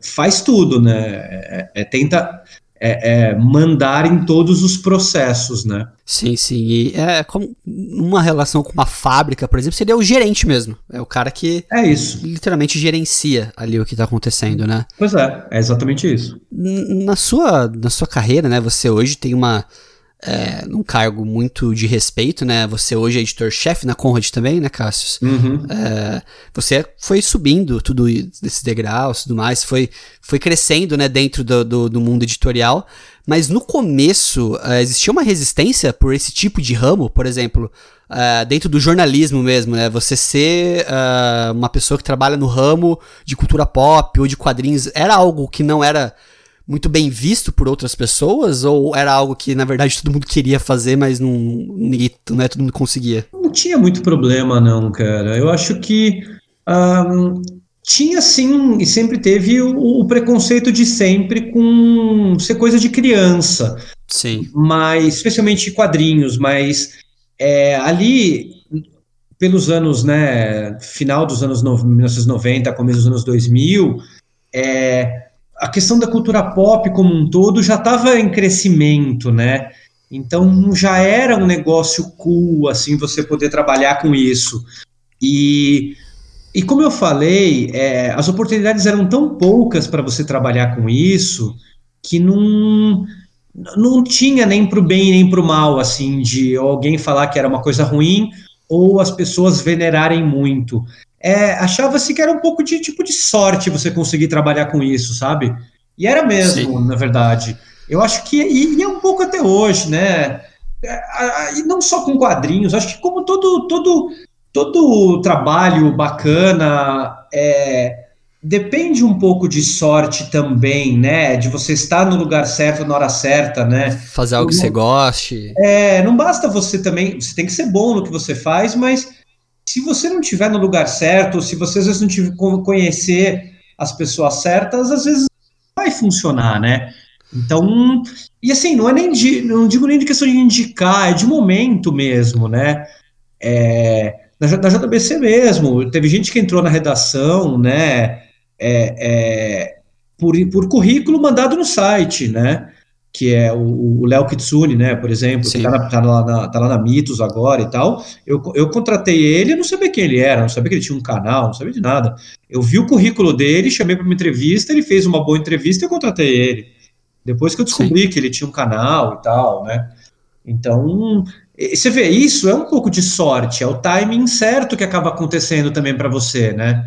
faz tudo, né? tenta é, é, mandar em todos os processos, né? Sim, sim. E é como uma relação com uma fábrica, por exemplo, seria o gerente mesmo. É o cara que é isso. literalmente gerencia ali o que está acontecendo, né? Pois é, é exatamente isso. Na sua, na sua carreira, né? Você hoje tem uma é, num cargo muito de respeito, né? Você hoje é editor-chefe na Conrad também, né, Cassius? Uhum. É, você foi subindo tudo desses degraus, tudo mais, foi, foi crescendo, né, dentro do, do, do mundo editorial. Mas no começo é, existia uma resistência por esse tipo de ramo, por exemplo, é, dentro do jornalismo mesmo, né? Você ser é, uma pessoa que trabalha no ramo de cultura pop ou de quadrinhos era algo que não era muito bem visto por outras pessoas? Ou era algo que, na verdade, todo mundo queria fazer, mas não, ninguém, não é todo mundo conseguia? Não tinha muito problema, não, cara. Eu acho que um, tinha sim e sempre teve o, o, preconceito de sempre com ser coisa de criança. Sim. Mas, especialmente quadrinhos, mas é, ali, pelos anos, né, final dos anos no, 1990, começo dos anos 2000, é, a questão da cultura pop como um todo já estava em crescimento, né? Então já era um negócio cool, assim, você poder trabalhar com isso. E e como eu falei, é, as oportunidades eram tão poucas para você trabalhar com isso que não, não tinha nem para o bem nem para o mal, assim, de alguém falar que era uma coisa ruim ou as pessoas venerarem muito. É, Achava-se que era um pouco de tipo de sorte você conseguir trabalhar com isso, sabe? E era mesmo, Sim. na verdade. Eu acho que e, e, é um pouco até hoje, né? É, e não só com quadrinhos, acho que como todo todo todo trabalho bacana é, depende um pouco de sorte também, né? De você estar no lugar certo na hora certa, né? Fazer algo que você goste. É, não basta você também, você tem que ser bom no que você faz, mas se você não estiver no lugar certo, se você às vezes não tiver conhecer as pessoas certas, às vezes vai funcionar, né? Então, e assim, não é nem de, não digo nem de questão de indicar, é de momento mesmo, né? É, na, na JBC mesmo, teve gente que entrou na redação, né, é, é, por, por currículo mandado no site, né, que é o Léo Kitsune, né, por exemplo, Sim. que tá, na, tá, lá na, tá lá na Mitos agora e tal. Eu, eu contratei ele, eu não sabia quem ele era, não sabia que ele tinha um canal, não sabia de nada. Eu vi o currículo dele, chamei para uma entrevista, ele fez uma boa entrevista e eu contratei ele. Depois que eu descobri Sim. que ele tinha um canal e tal, né. Então, você vê, isso é um pouco de sorte, é o timing certo que acaba acontecendo também para você, né?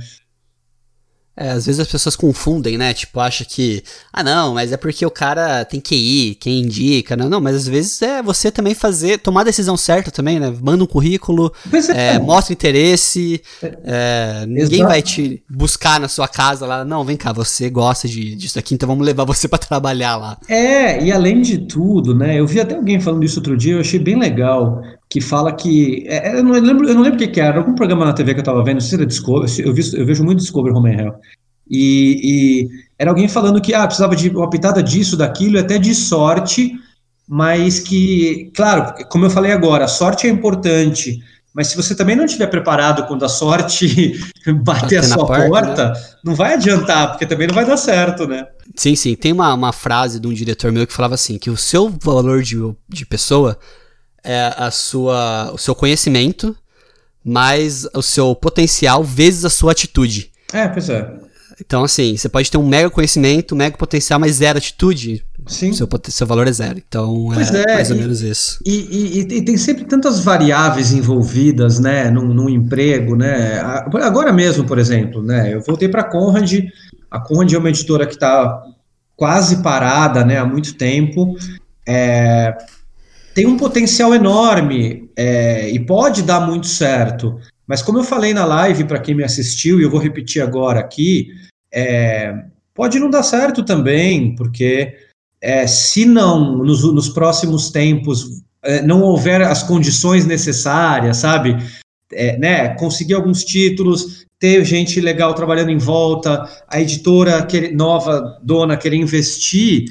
É, às vezes as pessoas confundem, né? Tipo, acha que, ah, não, mas é porque o cara tem que ir, quem indica, não, não, mas às vezes é você também fazer, tomar a decisão certa também, né? Manda um currículo, é, é, mostra interesse, é, ninguém vai te buscar na sua casa lá, não, vem cá, você gosta de, disso aqui, então vamos levar você para trabalhar lá. É, e além de tudo, né? Eu vi até alguém falando isso outro dia, eu achei bem legal que fala que. É, é, eu, não lembro, eu não lembro o que, que era, algum programa na TV que eu estava vendo, se era Discovery, eu, vi, eu vejo muito Discovery Home and Health. E, e, era alguém falando que ah, precisava de uma pitada disso, daquilo, até de sorte, mas que, claro, como eu falei agora, a sorte é importante, mas se você também não estiver preparado quando a sorte bater a sua porta, porta né? não vai adiantar, porque também não vai dar certo, né? Sim, sim. Tem uma, uma frase de um diretor meu que falava assim: que o seu valor de, de pessoa é a sua, o seu conhecimento mais o seu potencial vezes a sua atitude. É, pois é. Então, assim, você pode ter um mega conhecimento, um mega potencial, mas zero atitude. Sim. Seu, seu valor é zero. Então, pois é, é mais ou menos isso. E, e, e, tem sempre tantas variáveis envolvidas, né, num, num, emprego, né. Agora mesmo, por exemplo, né, eu voltei para a Conrad. A Conrad é uma editora que está quase parada, né, há muito tempo. É, tem um potencial enorme é, e pode dar muito certo. Mas como eu falei na live para quem me assistiu e eu vou repetir agora aqui, é, pode não dar certo também, porque é, se não nos, nos próximos tempos é, não houver as condições necessárias, sabe, é, né, conseguir alguns títulos, ter gente legal trabalhando em volta, a editora nova dona querer investir,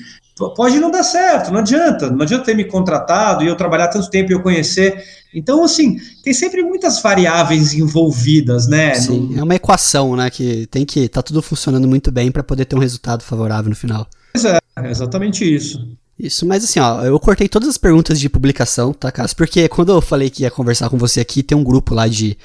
pode não dar certo, não adianta, não adianta ter me contratado e eu trabalhar tanto tempo e eu conhecer. Então, assim, tem sempre muitas variáveis envolvidas, né? Sim, no... é uma equação, né? Que tem que tá tudo funcionando muito bem para poder ter um resultado favorável no final. Pois é, é exatamente isso. Isso, mas assim, ó, eu cortei todas as perguntas de publicação, tá, Cássio? Porque quando eu falei que ia conversar com você aqui, tem um grupo lá de,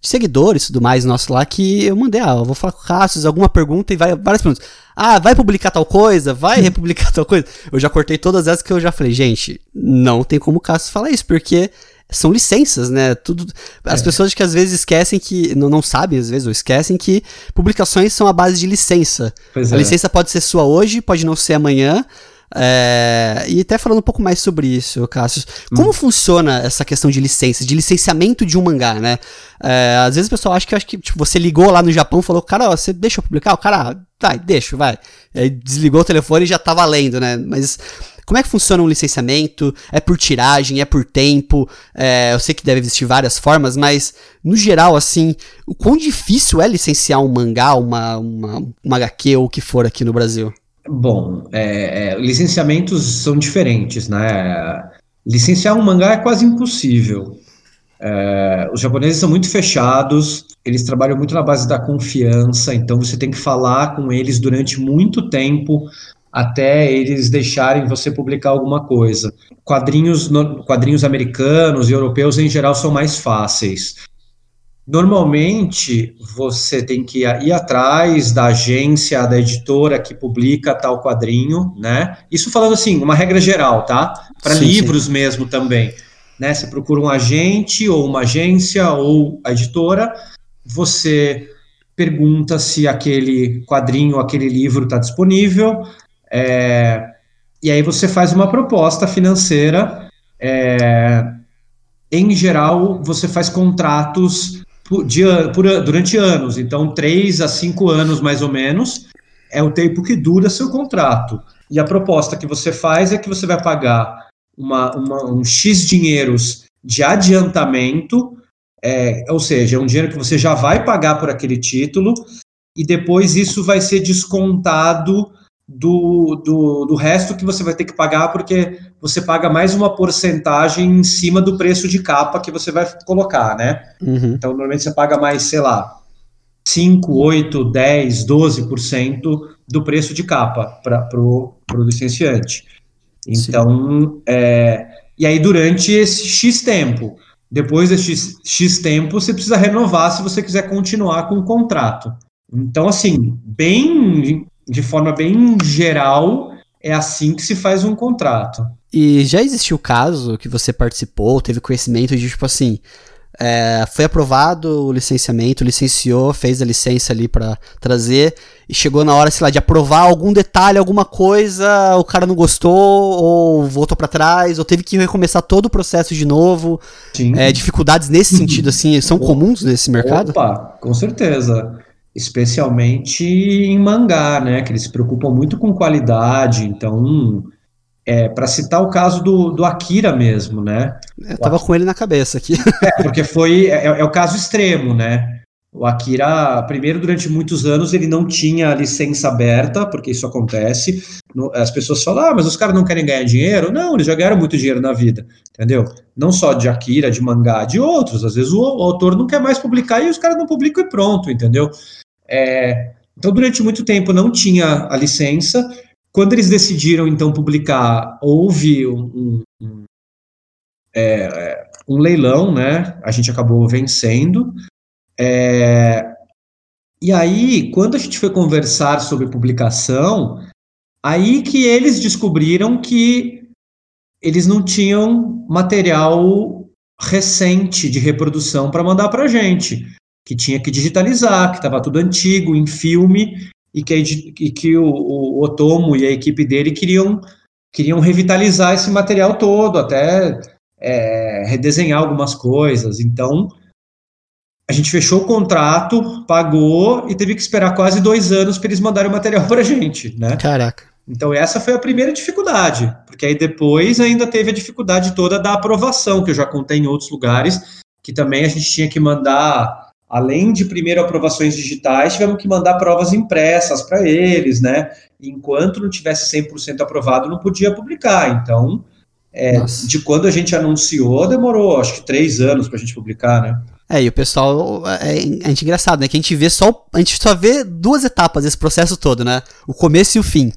de seguidores e tudo mais nosso lá que eu mandei, ah, eu vou falar com o Cássio, alguma pergunta e vai, várias perguntas. Ah, vai publicar tal coisa? Vai republicar tal coisa? Eu já cortei todas essas que eu já falei, gente, não tem como o Cássio falar isso, porque são licenças, né? Tudo. As é. pessoas que às vezes esquecem que. Não, não sabem, às vezes, ou esquecem que publicações são a base de licença. Pois a é. licença pode ser sua hoje, pode não ser amanhã, É, e até falando um pouco mais sobre isso, Cássio, como hum. funciona essa questão de licença, de licenciamento de um mangá, né? É, às vezes o pessoal acha que, acho que tipo, você ligou lá no Japão e falou, cara, ó, você deixa eu publicar? O cara, tá, deixa, vai. Aí desligou o telefone e já tá valendo, né? Mas como é que funciona um licenciamento? É por tiragem? É por tempo? É, eu sei que deve existir várias formas, mas no geral, assim, o quão difícil é licenciar um mangá, uma, uma, uma HQ ou o que for aqui no Brasil? Bom, é, é, licenciamentos são diferentes, né? Licenciar um mangá é quase impossível. É, os japoneses são muito fechados, eles trabalham muito na base da confiança, então você tem que falar com eles durante muito tempo até eles deixarem você publicar alguma coisa. Quadrinhos, no, quadrinhos americanos e europeus em geral são mais fáceis. Normalmente você tem que ir atrás da agência, da editora que publica tal quadrinho, né? Isso falando assim, uma regra geral, tá? Para livros sim. mesmo também, né? Você procura um agente ou uma agência ou a editora, você pergunta se aquele quadrinho, aquele livro está disponível, é, e aí você faz uma proposta financeira. É, em geral, você faz contratos por, de, por, durante anos, então três a cinco anos mais ou menos é o tempo que dura seu contrato. E a proposta que você faz é que você vai pagar uma, uma, um X dinheiros de adiantamento, é, ou seja, é um dinheiro que você já vai pagar por aquele título, e depois isso vai ser descontado do, do, do resto que você vai ter que pagar, porque você paga mais uma porcentagem em cima do preço de capa que você vai colocar, né? Uhum. Então, normalmente você paga mais, sei lá, 5, 8, 10, 12% do preço de capa para o licenciante. Então, é, e aí durante esse X tempo, depois desse X, X tempo, você precisa renovar se você quiser continuar com o contrato. Então, assim, bem de forma bem geral, é assim que se faz um contrato. E já existiu o caso que você participou, teve conhecimento de tipo assim, é, foi aprovado o licenciamento, licenciou, fez a licença ali para trazer e chegou na hora, sei lá, de aprovar algum detalhe, alguma coisa, o cara não gostou ou voltou para trás ou teve que recomeçar todo o processo de novo. Sim. É, dificuldades nesse sentido assim são comuns nesse mercado? Opa, com certeza especialmente em mangá, né? Que eles se preocupam muito com qualidade. Então, é, para citar o caso do, do Akira mesmo, né? Eu tava com ele na cabeça aqui. É, porque foi é, é, o caso extremo, né? O Akira, primeiro, durante muitos anos, ele não tinha licença aberta, porque isso acontece. As pessoas falam, ah, mas os caras não querem ganhar dinheiro. Não, eles já ganharam muito dinheiro na vida, entendeu? Não só de Akira, de mangá, de outros. Às vezes o, o autor não quer mais publicar e os caras não publicam e pronto, entendeu? É, então, durante muito tempo não tinha a licença. Quando eles decidiram, então, publicar, houve um, um, é, um leilão, né? A gente acabou vencendo. É, e aí, quando a gente foi conversar sobre publicação, aí que eles descobriram que eles não tinham material recente de reprodução para mandar para a gente que tinha que digitalizar, que estava tudo antigo, em filme, e que, e que o, o, Otomo e a equipe dele queriam, queriam revitalizar esse material todo, até é, redesenhar algumas coisas. Então, a gente fechou o contrato, pagou e teve que esperar quase dois anos para eles mandarem o material para a gente, né? Caraca. Então essa foi a primeira dificuldade, porque aí depois ainda teve a dificuldade toda da aprovação, que eu já contei em outros lugares, que também a gente tinha que mandar além de primeiro aprovações digitais, tivemos que mandar provas impressas para eles, né? Enquanto não tivesse 100% aprovado, não podia publicar. Então, é, de quando a gente anunciou, demorou acho que três anos para a gente publicar, né? É, e o pessoal. É, é, é engraçado, né? Que a gente vê só. A gente só vê duas etapas desse processo todo, né? O começo e o fim.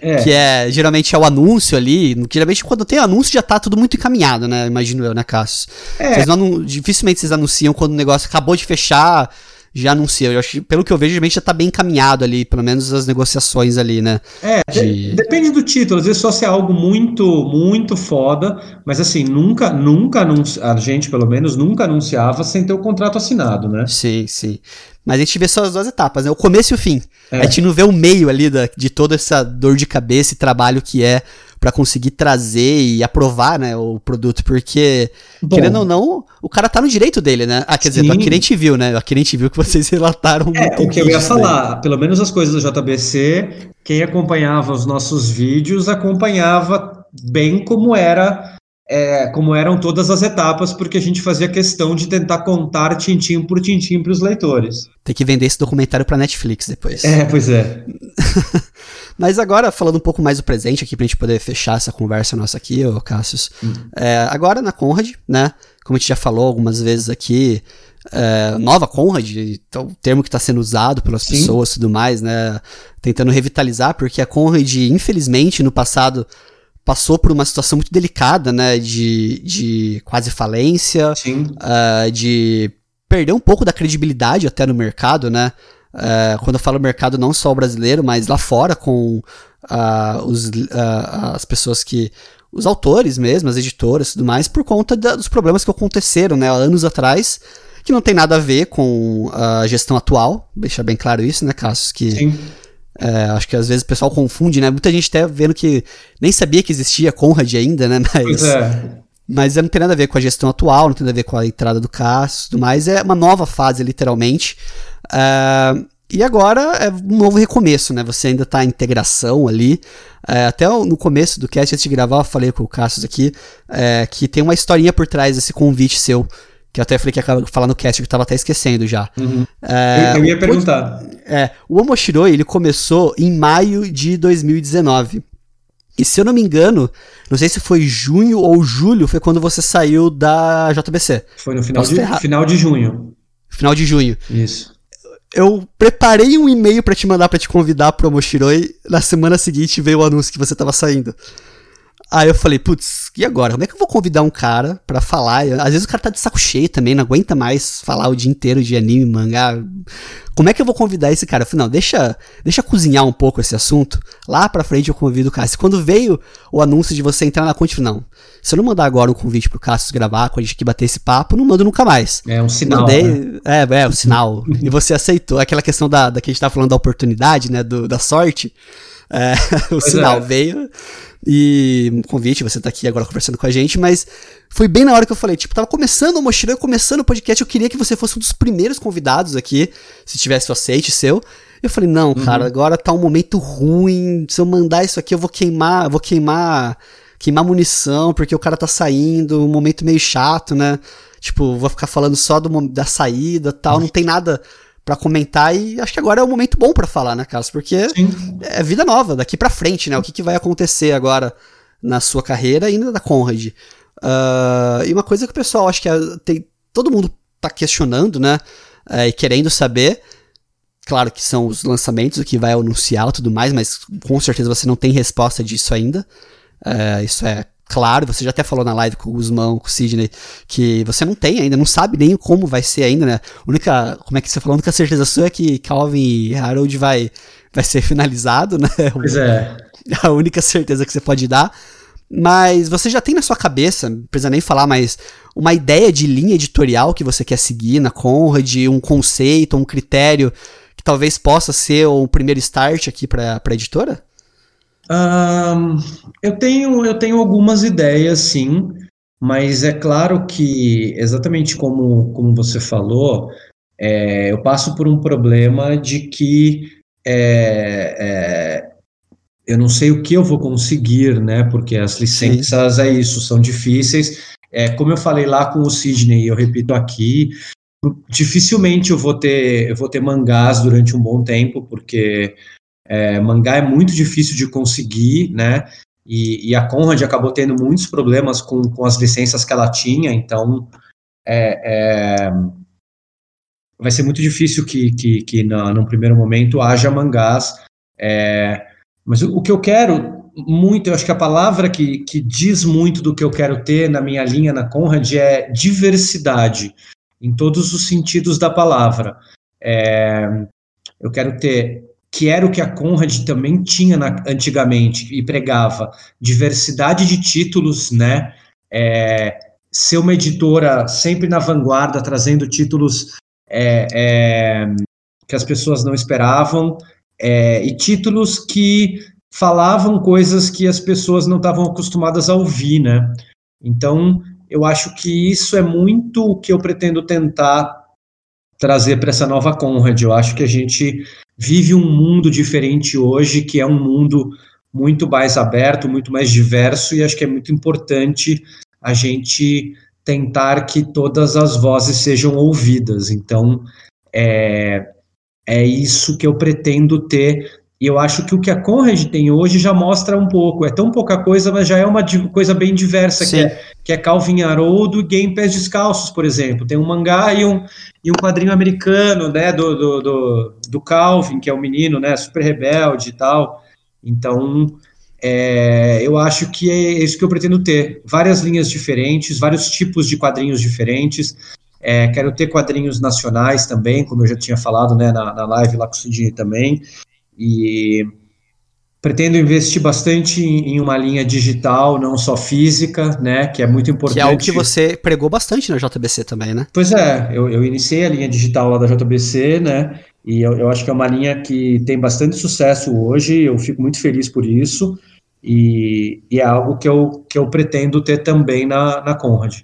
É. Que é, geralmente é o anúncio ali. Geralmente quando tem anúncio já tá tudo muito encaminhado, né? Imagino eu, né, Cassius? É. Vocês não, dificilmente vocês anunciam quando o negócio acabou de fechar, já anuncia. Eu acho, pelo que eu vejo, realmente já tá bem encaminhado ali, pelo menos as negociações ali, né? É, de... de, depende do título, às vezes só se é algo muito, muito foda, mas assim, nunca, nunca a gente, pelo menos, nunca anunciava sem ter o contrato assinado, né? Sim, sim. Mas a gente vê só as duas etapas, né? O começo e o fim. É. A gente não vê o meio ali da, de toda essa dor de cabeça e trabalho que é para conseguir trazer e aprovar, né, o produto, porque, Bom, querendo ou não, o cara tá no direito dele, né? Ah, quer sim. dizer, né? Aqui nem te viu que vocês relataram. É, o que eu ia falar, pelo menos as coisas do JBC, quem acompanhava os nossos vídeos acompanhava bem como era é, como eram todas as etapas, porque a gente fazia questão de tentar contar tintim por tintim para os leitores. Tem que vender esse documentário para Netflix depois. É, pois é. Mas agora, falando um pouco mais do presente aqui, para a gente poder fechar essa conversa nossa aqui, ô Cassius. Hum. É, agora na Conrad, né? Como a gente já falou algumas vezes aqui, é, nova Conrad, então, o termo que está sendo usado pelas Sim. pessoas e tudo mais, né? Tentando revitalizar, porque a Conrad, infelizmente, no passado passou por uma situação muito delicada, né? De, de quase falência, uh, de perder um pouco da credibilidade até no mercado, né? Uh, quando eu falo mercado, não só o brasileiro, mas lá fora, com uh, os, as pessoas que. Os autores mesmo, as editoras e tudo mais, por conta da, dos problemas que aconteceram, né? Anos atrás, que não tem nada a ver com a gestão atual, deixar bem claro isso, né, Cassius? Que. Sim é, acho que às vezes o pessoal confunde, né? Muita gente até vendo que nem sabia que existia Conrad ainda, né? Mas, é. mas não tem nada a ver com a gestão atual, não tem nada a ver com a entrada do Cássio e tudo mais. É uma nova fase, literalmente. É, e agora é um novo recomeço, né? Você ainda está em integração ali. É, até no começo do cast, antes de gravar, eu falei com o Cassius aqui é, que tem uma historinha por trás desse convite seu que eu até falei que ia falar no cast, que eu tava até esquecendo já. Uhum. É, eu, ia perguntar. O, é, o Omoshiroi, ele começou em maio de 2019. E se eu não me engano, não sei se foi junho ou julho, foi quando você saiu da JBC. Foi no final, de, final de junho. Final de junho. Isso. Eu preparei um e-mail para te mandar para te convidar pro Omoshiroi. Na semana seguinte veio o anúncio que você tava saindo. Aí eu falei, putz, e agora? Como é que eu vou convidar um cara para falar? Às vezes o cara tá de saco cheio também, não aguenta mais falar o dia inteiro de anime, mangá. Como é que eu vou convidar esse cara? Eu falei, não, deixa, deixa cozinhar um pouco esse assunto. Lá pra frente eu convido o Cássio. Quando veio o anúncio de você entrar na conta, não. Se eu não mandar agora um convite pro Cássio gravar, quando a gente aqui bater esse papo, não mando nunca mais. É um sinal. Mandei, né? É, é, um sinal. e você aceitou. Aquela questão da, da que a gente tava falando da oportunidade, né? Do, da sorte. É, o pois sinal é. veio. E um convite, você tá aqui agora conversando com a gente, mas foi bem na hora que eu falei, tipo, tava começando o Mochilão, começando o podcast, eu queria que você fosse um dos primeiros convidados aqui, se tivesse o aceite seu. Eu falei, não, uhum. cara, agora tá um momento ruim, se eu mandar isso aqui eu vou queimar, eu vou queimar, queimar munição, porque o cara tá saindo, um momento meio chato, né? Tipo, vou ficar falando só do, da saída tal, uhum. não tem nada para comentar e acho que agora é o momento bom para falar, né, Carlos? Porque Sim. é vida nova, daqui para frente, né? O que, que vai acontecer agora na sua carreira ainda da Conrad. Uh, e uma coisa que o pessoal acho que é, tem, todo mundo tá questionando, né? É, e querendo saber. Claro que são os lançamentos, o que vai anunciar e tudo mais, mas com certeza você não tem resposta disso ainda. É, isso é claro, você já até falou na live com o Guzmão, com o Sidney, que você não tem ainda, não sabe nem como vai ser ainda, né? A única, como é que você falou, a única certeza sua é que Calvin e Harold vai, vai ser finalizado, né? Pois é. A única certeza que você pode dar. Mas você já tem na sua cabeça, não precisa nem falar, mas uma ideia de linha editorial que você quer seguir na Conrad, um conceito, um critério que talvez possa ser o primeiro start aqui para a editora? Um, eu, tenho, eu tenho algumas ideias, sim, mas é claro que, exatamente como, como você falou, é, eu passo por um problema de que é, é, eu não sei o que eu vou conseguir, né? Porque as licenças sim. é isso, são difíceis. É, como eu falei lá com o Sidney, eu repito aqui, dificilmente eu vou ter, eu vou ter mangás durante um bom tempo, porque é, mangá é muito difícil de conseguir, né? E, e, a Conrad acabou tendo muitos problemas com, com as licenças que ela tinha, então é, é, vai ser muito difícil que, que, que no, no primeiro momento haja mangás. É, mas o, o, que eu quero muito, eu acho que a palavra que, que diz muito do que eu quero ter na minha linha na Conrad é diversidade, em todos os sentidos da palavra. É, eu quero ter que era o que a Conrad também tinha na, antigamente e pregava diversidade de títulos, né? É, ser uma editora sempre na vanguarda, trazendo títulos é, é, que as pessoas não esperavam é, e títulos que falavam coisas que as pessoas não estavam acostumadas a ouvir, né? Então, eu acho que isso é muito o que eu pretendo tentar trazer para essa nova Conrad. Eu acho que a gente vive um mundo diferente hoje, que é um mundo muito mais aberto, muito mais diverso, e acho que é muito importante a gente tentar que todas as vozes sejam ouvidas. Então, é, é isso que eu pretendo ter. E eu acho que o que a Conrad tem hoje já mostra um pouco. É tão pouca coisa, mas já é uma coisa bem diversa, que é, que é Calvin Haroldo e Game Pés Descalços, por exemplo. Tem um mangá e um, e um quadrinho americano, né, do, do, do, do Calvin, que é o um menino, né, super rebelde e tal. Então, é, eu acho que é isso que eu pretendo ter. Várias linhas diferentes, vários tipos de quadrinhos diferentes. É, quero ter quadrinhos nacionais também, como eu já tinha falado né, na, na live lá com o Cidinho também. E pretendo investir bastante em, uma linha digital, não só física, né? Que é muito importante. Que é algo que você pregou bastante na JBC também, né? Pois é, eu, eu iniciei a linha digital lá da JBC, né? E eu, eu acho que é uma linha que tem bastante sucesso hoje, eu fico muito feliz por isso. E, e, é algo que eu, que eu pretendo ter também na, na Conrad.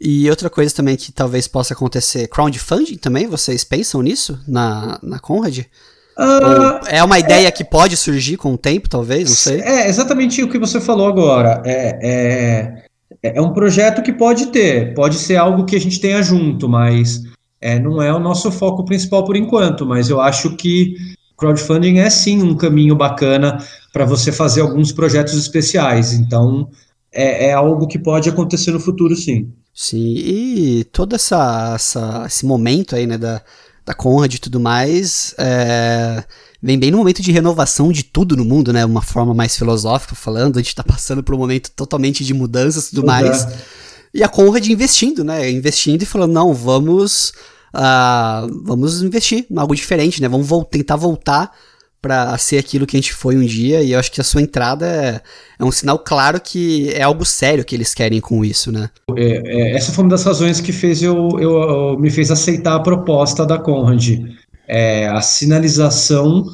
E outra coisa também que talvez possa acontecer, crowdfunding também, vocês pensam nisso na, na Conrad? Uh, é uma ideia é, que pode surgir com o tempo, talvez, não sei. É exatamente o que você falou agora. É, é, é um projeto que pode ter, pode ser algo que a gente tenha junto, mas é, não é o nosso foco principal por enquanto. Mas eu acho que crowdfunding é sim um caminho bacana para você fazer alguns projetos especiais. Então, é, é, algo que pode acontecer no futuro, sim. Sim, e todo essa, essa, esse momento aí, né, da, da Conrad e tudo mais, é, vem bem no momento de renovação de tudo no mundo, né, uma forma mais filosófica falando, a gente está passando por um momento totalmente de mudanças e tudo mais, é. e a Conrad investindo, né, investindo e falando, não, vamos uh, vamos investir em algo diferente, né? Vamos vo tentar voltar para ser aquilo que a gente foi um dia. E eu acho que a sua entrada é, é, um sinal claro que é algo sério que eles querem com isso, né? É, é, essa foi uma das razões que fez eu, eu, eu, me fez aceitar a proposta da Conrad. É, a sinalização.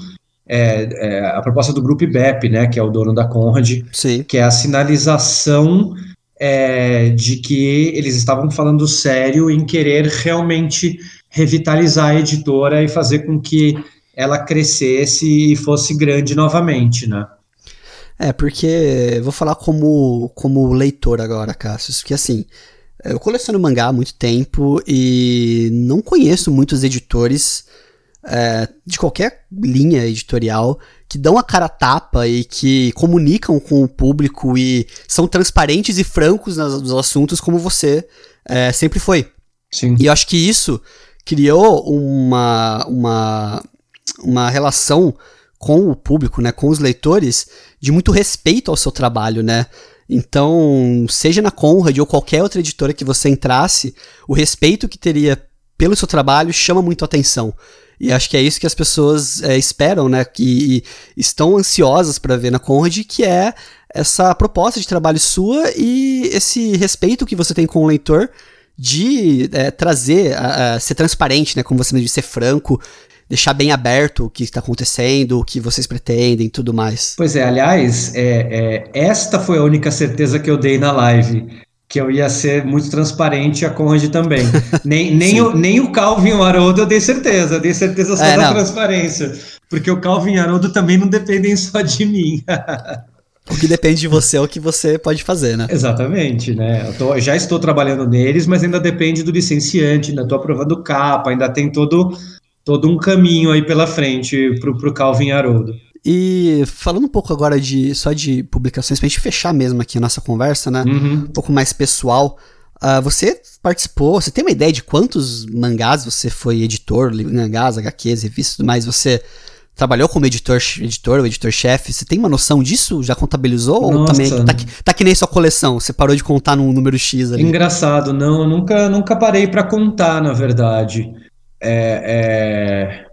É, é, a proposta do grupo IBEP, né, que é o dono da Conrad, Sim. que é a sinalização é, de que eles estavam falando sério em querer realmente revitalizar a editora e fazer com que ela crescesse e fosse grande novamente, né? É, porque vou falar como, como leitor agora, Cassius, que assim, eu coleciono mangá há muito tempo e não conheço muitos editores é, de qualquer linha editorial que dão a cara a tapa e que comunicam com o público e são transparentes e francos nas, nos assuntos como você é, sempre foi. Sim. E eu acho que isso criou uma, uma, uma relação com o público, né, com os leitores, de muito respeito ao seu trabalho, né? Então, seja na Conrad ou qualquer outra editora que você entrasse, o respeito que teria pelo seu trabalho chama muito atenção. E acho que é isso que as pessoas é, esperam, né? Que estão ansiosas para ver na Conrad, que é essa proposta de trabalho sua e esse respeito que você tem com o leitor de é, trazer, a, ser transparente, né? Como você me disse, ser franco, deixar bem aberto o que está acontecendo, o que vocês pretendem, tudo mais. Pois é, aliás, é, é, esta foi a única certeza que eu dei na live que eu ia ser muito transparente a Conrad também. nem, nem, o, nem o Calvin e o Haroldo eu dei certeza, eu dei certeza só é, da não. transparência. Porque o Calvin e o Haroldo também não dependem só de mim. o que depende de você é o que você pode fazer, né? Exatamente, né? Eu tô, já estou trabalhando neles, mas ainda depende do licenciante, ainda estou aprovando capa, ainda tem todo, todo um caminho aí pela frente para o Calvin Haroldo. E falando um pouco agora de só de publicações, pra gente fechar mesmo aqui a nossa conversa, né? Uhum. Um pouco mais pessoal. Uh, você participou, você tem uma ideia de quantos mangás você foi editor, mangás, HQs, revistas e tudo mais, você trabalhou como editor, editor ou editor-chefe, você tem uma noção disso? Já contabilizou? Nossa. Ou também tá, tá, que nem sua coleção, você parou de contar num número X ali? Engraçado, não, eu nunca, nunca parei para contar, na verdade. É, é,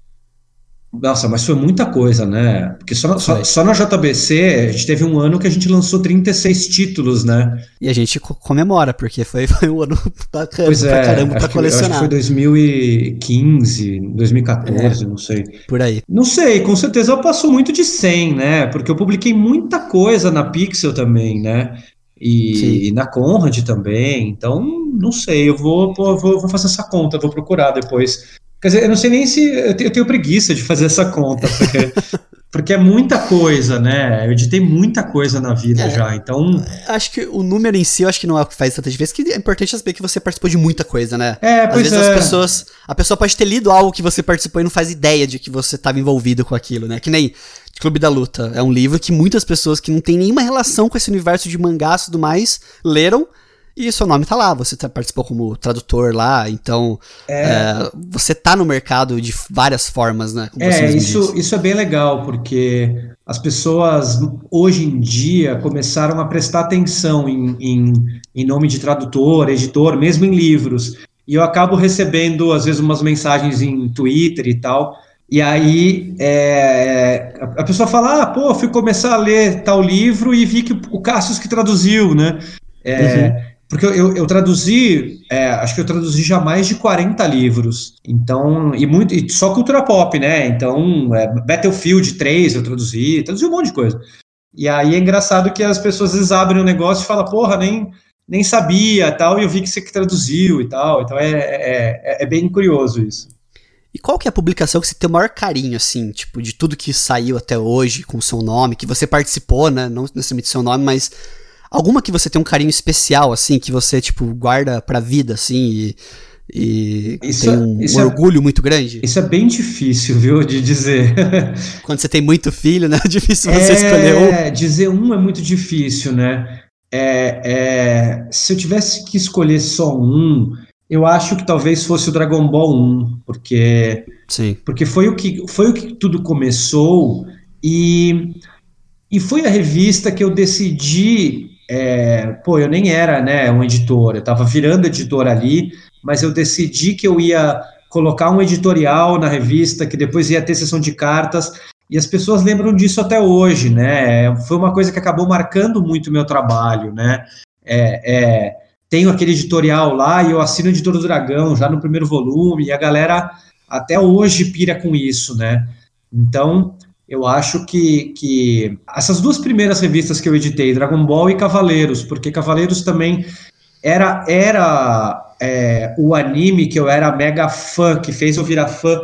nossa, mas foi muita coisa, né? Porque só, só, só, na JBC a gente teve um ano que a gente lançou 36 títulos, né? E a gente comemora, porque foi, foi um ano bacana pois é, pra caramba pra colecionar. acho que foi 2015, 2014, é, não sei. Por aí. Não sei, com certeza passou muito de 100, né? Porque eu publiquei muita coisa na Pixel também, né? E, e, na Conrad também. Então, não sei, eu vou, vou, vou fazer essa conta, vou procurar depois Quer dizer, eu não sei nem se. Eu tenho, eu tenho preguiça de fazer essa conta, porque, porque é muita coisa, né? Eu editei muita coisa na vida é, já, então. Acho que o número em si, eu acho que não é o que faz tanta diferença, que é importante saber que você participou de muita coisa, né? É, pois Às vezes é. as pessoas. A pessoa pode ter lido algo que você participou e não faz ideia de que você estava envolvido com aquilo, né? Que nem. Clube da Luta. É um livro que muitas pessoas que não têm nenhuma relação com esse universo de mangás e tudo mais leram e seu nome tá lá, você tá, participou como tradutor lá, então é. É, você tá no mercado de várias formas, né? é, isso, isso é bem legal, porque as pessoas hoje em dia começaram a prestar atenção em, em, em nome de tradutor, editor, mesmo em livros. E eu acabo recebendo, às vezes, umas mensagens em Twitter e tal. E aí é, a pessoa fala: ah, pô, fui começar a ler tal livro e vi que o Cassius que traduziu, né? É, uhum. Porque eu, eu traduzi, é, acho que eu traduzi já mais de 40 livros. Então, e muito, e só cultura pop, né? Então, é, Battlefield 3 eu traduzi, traduzi um monte de coisa. E aí é engraçado que as pessoas às vezes abrem um negócio e falam, porra, nem, nem sabia tal, e eu vi que você que traduziu e tal. Então é, é, é, é bem curioso isso. E qual que é a publicação que você tem o maior carinho, assim, tipo, de tudo que saiu até hoje com o seu nome, que você participou, né? Não necessariamente seu nome, mas Alguma que você tem um carinho especial, assim, que você, tipo, guarda pra vida, assim, e, e isso, tem um, um é, orgulho muito grande? Isso é bem difícil, viu, de dizer. Quando você tem muito filho, né? É difícil você é, escolher um. É, dizer um é muito difícil, né? É, é, se eu tivesse que escolher só um, eu acho que talvez fosse o Dragon Ball 1, porque, Sim. porque foi, o que, foi o que tudo começou e, e foi a revista que eu decidi é, pô, eu nem era né, um editor, eu estava virando editor ali, mas eu decidi que eu ia colocar um editorial na revista, que depois ia ter sessão de cartas, e as pessoas lembram disso até hoje, né? Foi uma coisa que acabou marcando muito o meu trabalho, né? É, é, tenho aquele editorial lá e eu assino o Editor do Dragão já no primeiro volume, e a galera até hoje pira com isso, né? Então, eu acho que, que essas duas primeiras revistas que eu editei, Dragon Ball e Cavaleiros, porque Cavaleiros também era, era é, o anime que eu era mega fã, que fez eu virar fã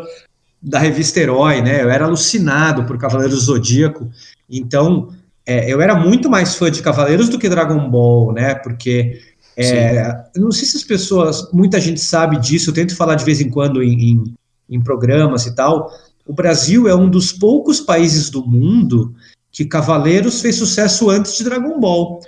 da revista Herói, né? Eu era alucinado por Cavaleiros Zodíaco, então é, eu era muito mais fã de Cavaleiros do que Dragon Ball, né? Porque é, não sei se as pessoas, muita gente sabe disso, eu tento falar de vez em quando em, em, em programas e tal, o Brasil é um dos poucos países do mundo que Cavaleiros fez sucesso antes de Dragon Ball.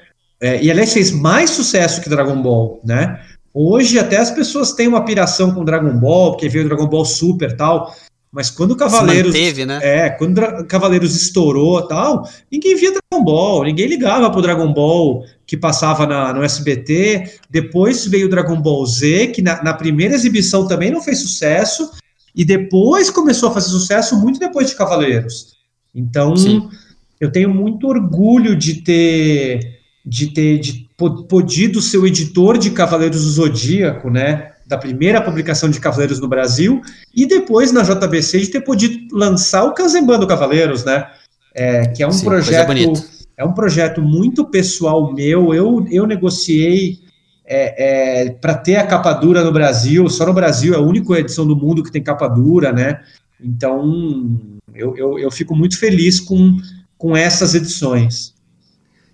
É, e aliás, fez mais sucesso que Dragon Ball, né? Hoje até as pessoas têm uma piração com Dragon Ball, porque veio Dragon Ball Super tal. Mas quando Cavaleiros. Manteve, né? É, quando Cavaleiros estourou tal, ninguém via Dragon Ball, ninguém ligava pro Dragon Ball que passava na, no SBT. Depois veio Dragon Ball Z, que na, na primeira exibição também não fez sucesso e depois começou a fazer sucesso muito depois de Cavaleiros. Então, Sim. eu tenho muito orgulho de ter de ter de, podido ser o editor de Cavaleiros do Zodíaco, né? Da primeira publicação de Cavaleiros no Brasil, e depois na JBC de ter podido lançar o Kanzenban do Cavaleiros, né? É, que é um Sim, projeto é um projeto muito pessoal meu. Eu, eu negociei é, é, para ter a capa dura no Brasil, só no Brasil é a única edição do mundo que tem capa dura, né? Então eu, eu, eu fico muito feliz com, com essas edições.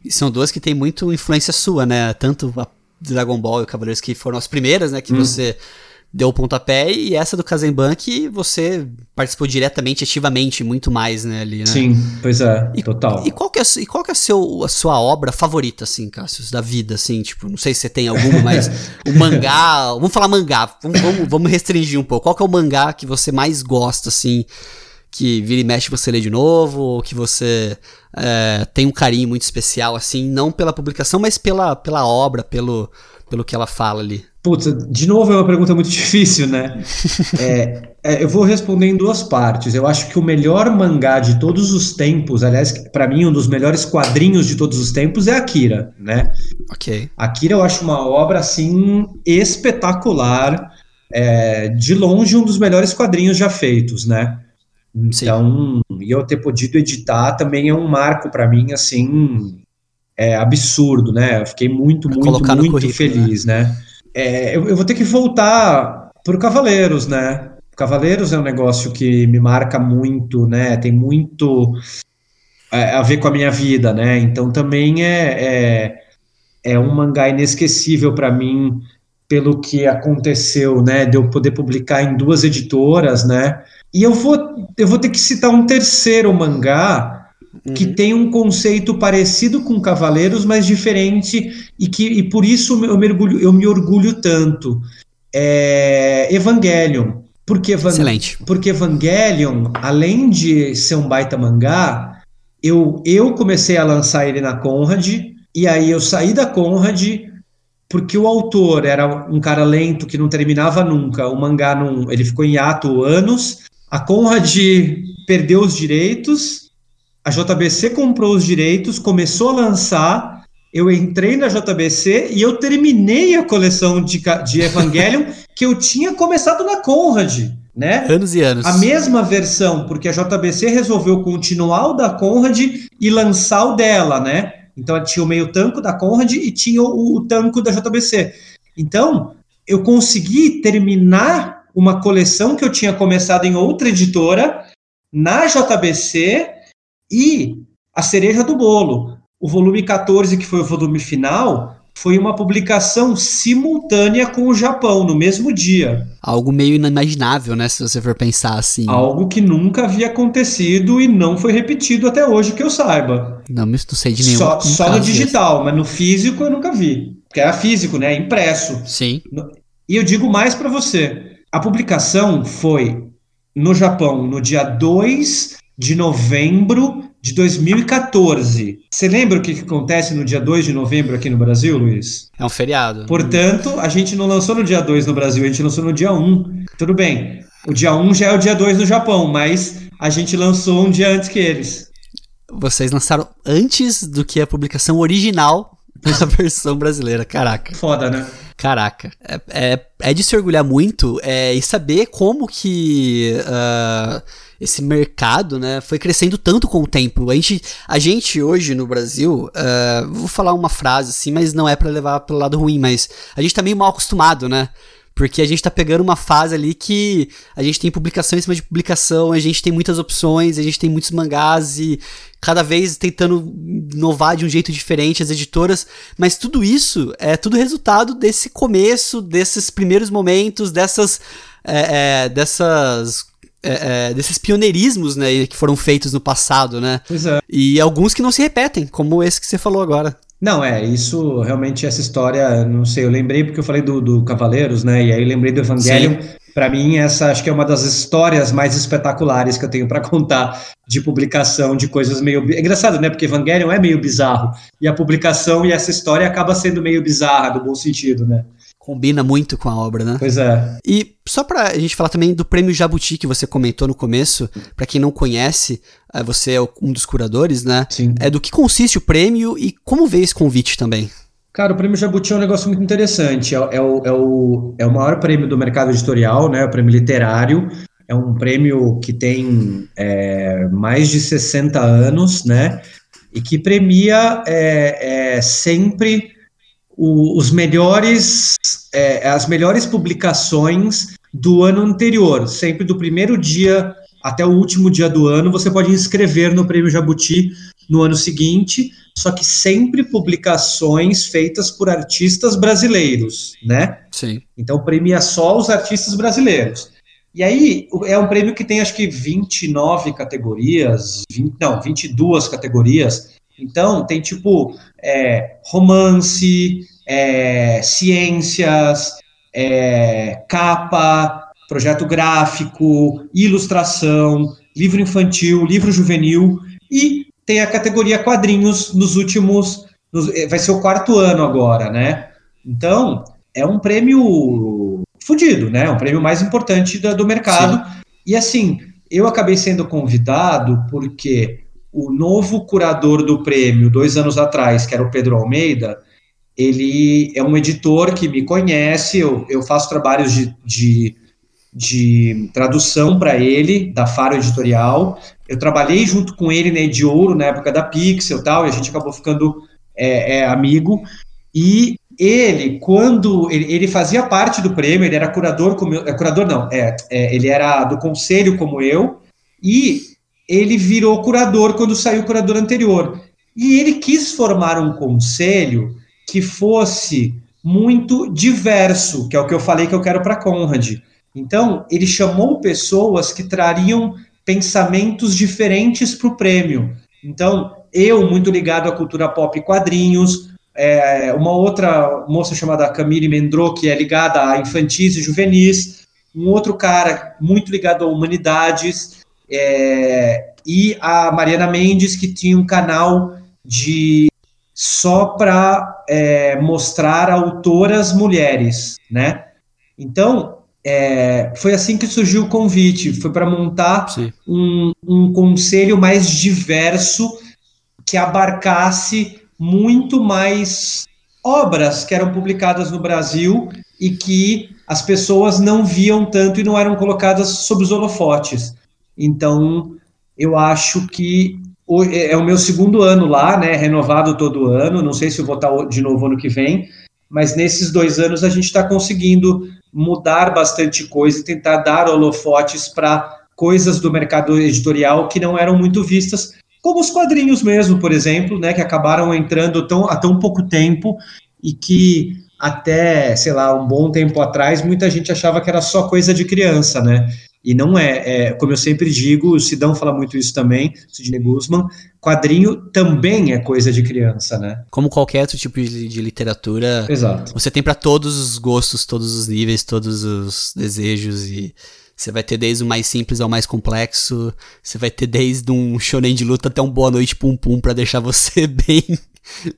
E são duas que têm muito influência sua, né? Tanto a Dragon Ball e Cavaleiros que foram as primeiras, né? Que hum. você deu o pontapé e essa do Kazemban que você participou diretamente, ativamente, muito mais, né, ali, né? Sim, pois é, e, total. E qual que é, e qual que é a, seu, a sua obra favorita, assim, Cassius, da vida, assim, tipo, não sei se você tem alguma, mas o mangá, vamos falar mangá, vamos, vamos, vamos, restringir um pouco, qual que é o mangá que você mais gosta, assim, que vira e mexe você lê de novo, ou que você é, tem um carinho muito especial, assim, não pela publicação, mas pela, pela obra, pelo, pelo que ela fala ali? Putz, de novo é uma pergunta muito difícil, né? é, é, eu vou responder em duas partes. Eu acho que o melhor mangá de todos os tempos, aliás, para mim um dos melhores quadrinhos de todos os tempos é Akira, né? Ok. Akira eu acho uma obra assim espetacular, é, de longe um dos melhores quadrinhos já feitos, né? Então, Sim. e eu ter podido editar também é um marco para mim assim é absurdo, né? Eu fiquei muito, pra muito, muito feliz, né? né? É, eu, eu, vou ter que voltar pro Cavaleiros, né? Cavaleiros é um negócio que me marca muito, né? Tem muito é, a ver com a minha vida, né? Então também é, é, é um mangá inesquecível para mim pelo que aconteceu, né? De eu poder publicar em duas editoras, né? E eu vou, eu vou ter que citar um terceiro mangá uhum. que tem um conceito parecido com Cavaleiros, mas diferente e que e por isso eu, mergulho, eu me orgulho tanto. É Evangelion. Porque, Van, Excelente. porque Evangelion, além de ser um baita mangá, eu, eu comecei a lançar ele na Conrad, e aí eu saí da Conrad porque o autor era um cara lento que não terminava nunca. O mangá não, ele ficou em ato anos. A Conrad perdeu os direitos, a JBC comprou os direitos, começou a lançar. Eu entrei na JBC e eu terminei a coleção de, de Evangelion que eu tinha começado na Conrad. Né? Anos e anos. A mesma versão, porque a JBC resolveu continuar o da Conrad e lançar o dela, né? Então tinha o meio tanco da Conrad e tinha o, o tanco da JBC. Então, eu consegui terminar uma coleção que eu tinha começado em outra editora, na JBC, e a cereja do bolo. O volume 14, que foi o volume final, foi uma publicação simultânea com o Japão, no mesmo dia. Algo meio inimaginável, né? Se você for pensar assim. Algo que nunca havia acontecido e não foi repetido até hoje, que eu saiba. Não, não sei de nenhum. Só, só no digital, mas no físico eu nunca vi. Porque era físico, né? Impresso. Sim. E eu digo mais para você. A publicação foi no Japão no dia 2 de novembro de 2014. Você lembra o que, que acontece no dia 2 de novembro aqui no Brasil, Luiz? É um feriado. Portanto, a gente não lançou no dia 2 no Brasil, a gente lançou no dia 1. Tudo bem. O dia 1 já é o dia 2 no Japão, mas a gente lançou um dia antes que eles. Vocês lançaram antes do que a publicação original da versão brasileira. Caraca. Foda, né? Caraca. É, é, é de se orgulhar muito é, e saber como que. Uh, esse mercado, né, foi crescendo tanto com o tempo. A gente, a gente hoje no Brasil, uh, vou falar uma frase assim, mas não é para levar pelo lado ruim, mas a gente tá meio mal acostumado, né? Porque a gente tá pegando uma fase ali que a gente tem publicação em cima de publicação, a gente tem muitas opções, a gente tem muitos mangás e cada vez tentando inovar de um jeito diferente as editoras, mas tudo isso é tudo resultado desse começo, desses primeiros momentos, dessas, é, é, dessas é, é, desses pioneirismos, né, que foram feitos no passado, né? Pois é. E alguns que não se repetem, como esse que você falou agora. Não, é, isso realmente, essa história, não sei, eu lembrei porque eu falei do, do Cavaleiros, né, e aí eu lembrei do Evangelion. Para mim, essa acho que é uma das histórias mais espetaculares que eu tenho para contar de publicação de coisas meio. É engraçado, né? Porque Evangelion é meio bizarro. E a publicação e essa história acaba sendo meio bizarra, no bom sentido, né? Combina muito com a obra, né? Pois é. E só pra gente falar também do prêmio Jabuti que você comentou no começo, para quem não conhece, eh, você é um dos curadores, né? Sim. É do que consiste o prêmio e como veio esse convite também? Cara, o prêmio Jabuti é um negócio muito interessante. É, é, o, é, o, é o maior prêmio do mercado editorial, né? O prêmio literário. É um prêmio que tem é, mais de 60 anos, né? E que premia é, é sempre o, os melhores, é, as melhores publicações do ano anterior, sempre do primeiro dia até o último dia do ano, você pode inscrever no Prêmio Jabuti no ano seguinte, só que sempre publicações feitas por artistas brasileiros, né? Sim. Então premia só os artistas brasileiros. E aí é um prêmio que tem acho que 29 categorias, 20, não, 22 categorias. Então tem tipo é, romance, é, ciências, é, capa, projeto gráfico, ilustração, livro infantil, livro juvenil e tem a categoria quadrinhos nos últimos. Nos, eh, vai ser o quarto ano agora, né? Então, é um prêmio fudido, né? Um prêmio mais importante do, do mercado. Sim. E assim, eu acabei sendo convidado porque o novo curador do prêmio, dois anos atrás, que era o Pedro Almeida, ele é um editor que me conhece, eu, eu faço trabalhos de, de, de tradução para ele, da Faro Editorial. Eu trabalhei junto com ele na Ediouro, na época da Pixel e tal, e a gente acabou ficando é, é, amigo. E ele, quando ele, ele, fazia parte do prêmio, ele era curador como eu, é, curador não, é, é, ele era do conselho como eu, e ele virou curador quando saiu o curador anterior. E ele quis formar um conselho que fosse muito diverso, que é o que eu falei que eu quero para Conrad. Então, ele chamou pessoas que trariam pensamentos diferentes para o prêmio. Então, eu, muito ligado à cultura pop e quadrinhos, é, uma outra moça chamada Camille Mendro, que é ligada a infantis e juvenis, um outro cara muito ligado a humanidades, é, e a Mariana Mendes, que tinha um canal de só para é, mostrar autoras mulheres, né? Então, é, foi assim que surgiu o convite, foi para montar um, um conselho mais diverso que abarcasse muito mais obras que eram publicadas no Brasil e que as pessoas não viam tanto e não eram colocadas sob os holofotes. Então, eu acho que é, é o meu segundo ano lá, né? Renovado todo ano. Não sei se eu vou estar de novo ano que vem, mas nesses dois anos a gente está conseguindo mudar bastante coisa e tentar dar holofotes para coisas do mercado editorial que não eram muito vistas como os quadrinhos mesmo, por exemplo, né, que acabaram entrando tão, há tão pouco tempo e que até, sei lá, um bom tempo atrás, muita gente achava que era só coisa de criança, né? E não é, é como eu sempre digo, o Sidão fala muito isso também, Sidney Guzman, quadrinho também é coisa de criança, né? Como qualquer outro tipo de, de literatura, Exato. você tem para todos os gostos, todos os níveis, todos os desejos e você vai ter desde o mais simples ao mais complexo. Você vai ter desde um shonen de luta até um boa noite pum pum para deixar você bem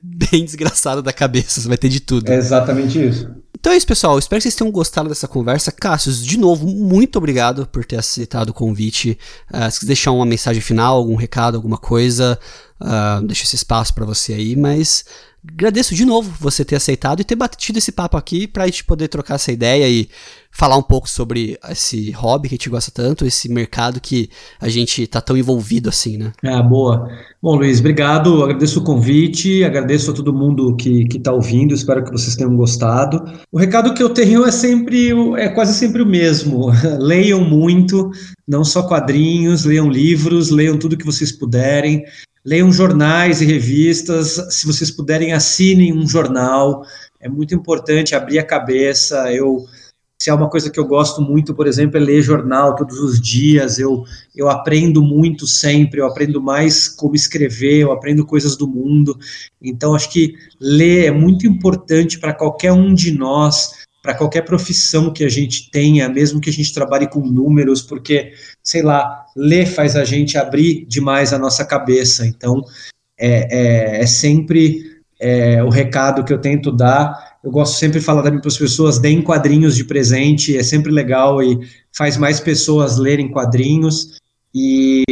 bem desgraçado da cabeça. Você vai ter de tudo. É exatamente isso. Então é isso, pessoal. Espero que vocês tenham gostado dessa conversa. Cassius, de novo, muito obrigado por ter aceitado o convite. Uh, se quiser deixar uma mensagem final, algum recado, alguma coisa, uh, deixa esse espaço para você aí. Mas agradeço de novo você ter aceitado e ter batido esse papo aqui pra gente poder trocar essa ideia e falar um pouco sobre esse hobby que a gente gosta tanto, esse mercado que a gente tá tão envolvido assim, né? Ah, boa. Bom, Luiz, obrigado, agradeço o convite, agradeço a todo mundo que, que tá ouvindo, espero que vocês tenham gostado. O recado que eu tenho é sempre, é quase sempre o mesmo, leiam muito, não só quadrinhos, leiam livros, leiam tudo que vocês puderem, leiam jornais e revistas, se vocês puderem assinem um jornal, é muito importante abrir a cabeça, eu se é uma coisa que eu gosto muito, por exemplo, é ler jornal todos os dias. Eu, eu aprendo muito sempre, eu aprendo mais como escrever, eu aprendo coisas do mundo. Então, acho que ler é muito importante para qualquer um de nós, para qualquer profissão que a gente tenha, mesmo que a gente trabalhe com números, porque, sei lá, ler faz a gente abrir demais a nossa cabeça. Então, é, é, é sempre é, o recado que eu tento dar eu gosto sempre de falar também para as pessoas, deem quadrinhos de presente, é sempre legal e faz mais pessoas lerem quadrinhos. E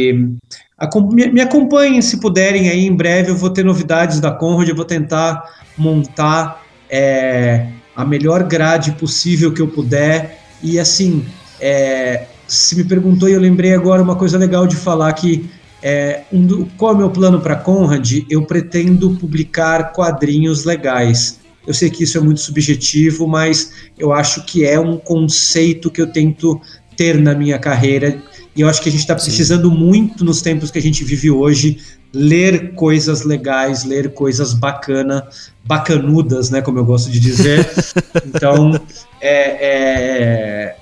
me acompanhem se puderem aí, em breve eu vou ter novidades da Conrad, eu vou tentar montar é, a melhor grade possível que eu puder. E assim, é, se me perguntou e eu lembrei agora uma coisa legal de falar que é, um, qual é o meu plano para Conrad? Eu pretendo publicar quadrinhos legais. Eu sei que isso é muito subjetivo, mas eu acho que é um conceito que eu tento ter na minha carreira. E eu acho que a gente está precisando muito nos tempos que a gente vive hoje ler coisas legais, ler coisas bacana, bacanudas, né, como eu gosto de dizer. então, é,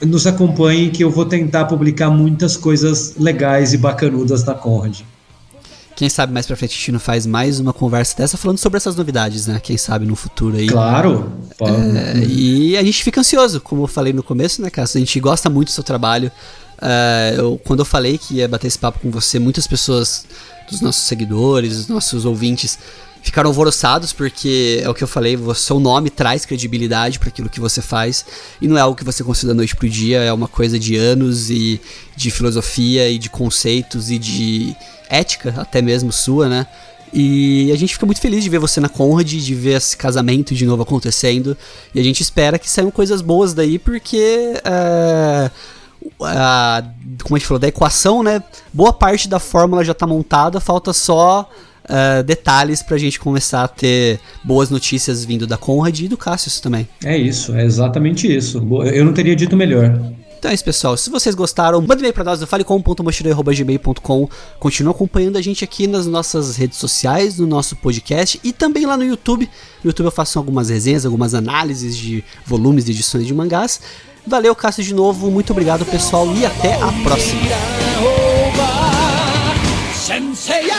é, nos acompanhe que eu vou tentar publicar muitas coisas legais e bacanudas na Conrad. Quem sabe mais pra frente a gente não faz mais uma conversa dessa falando sobre essas novidades, né? Quem sabe no futuro aí. Claro! É, e a gente fica ansioso, como eu falei no começo, né, Cássio? A gente gosta muito do seu trabalho. Uh, eu, quando eu falei que ia bater esse papo com você, muitas pessoas dos nossos seguidores, dos nossos ouvintes, ficaram alvoroçados porque é o que eu falei, seu nome traz credibilidade para aquilo que você faz e não é algo que você consiga da noite pro dia, é uma coisa de anos e de filosofia e de conceitos e de ética até mesmo sua, né? E a gente fica muito feliz de ver você na Conrad, de ver esse casamento de novo acontecendo. E a gente espera que saiam coisas boas daí, porque. Uh, a, como a gente falou, da equação, né? Boa parte da fórmula já está montada, falta só uh, detalhes para a gente começar a ter boas notícias vindo da Conrad e do Cassius também. É isso, é exatamente isso. Eu não teria dito melhor. Então é isso, pessoal. Se vocês gostaram, manda e-mail pra nós no falecom.mochilei.gmail.com. Continua acompanhando a gente aqui nas nossas redes sociais, no nosso podcast e também lá no YouTube. No YouTube eu faço algumas resenhas, algumas análises de volumes de edições de mangás. Valeu, Cássio, de novo. Muito obrigado, pessoal, e até a próxima. Sensei,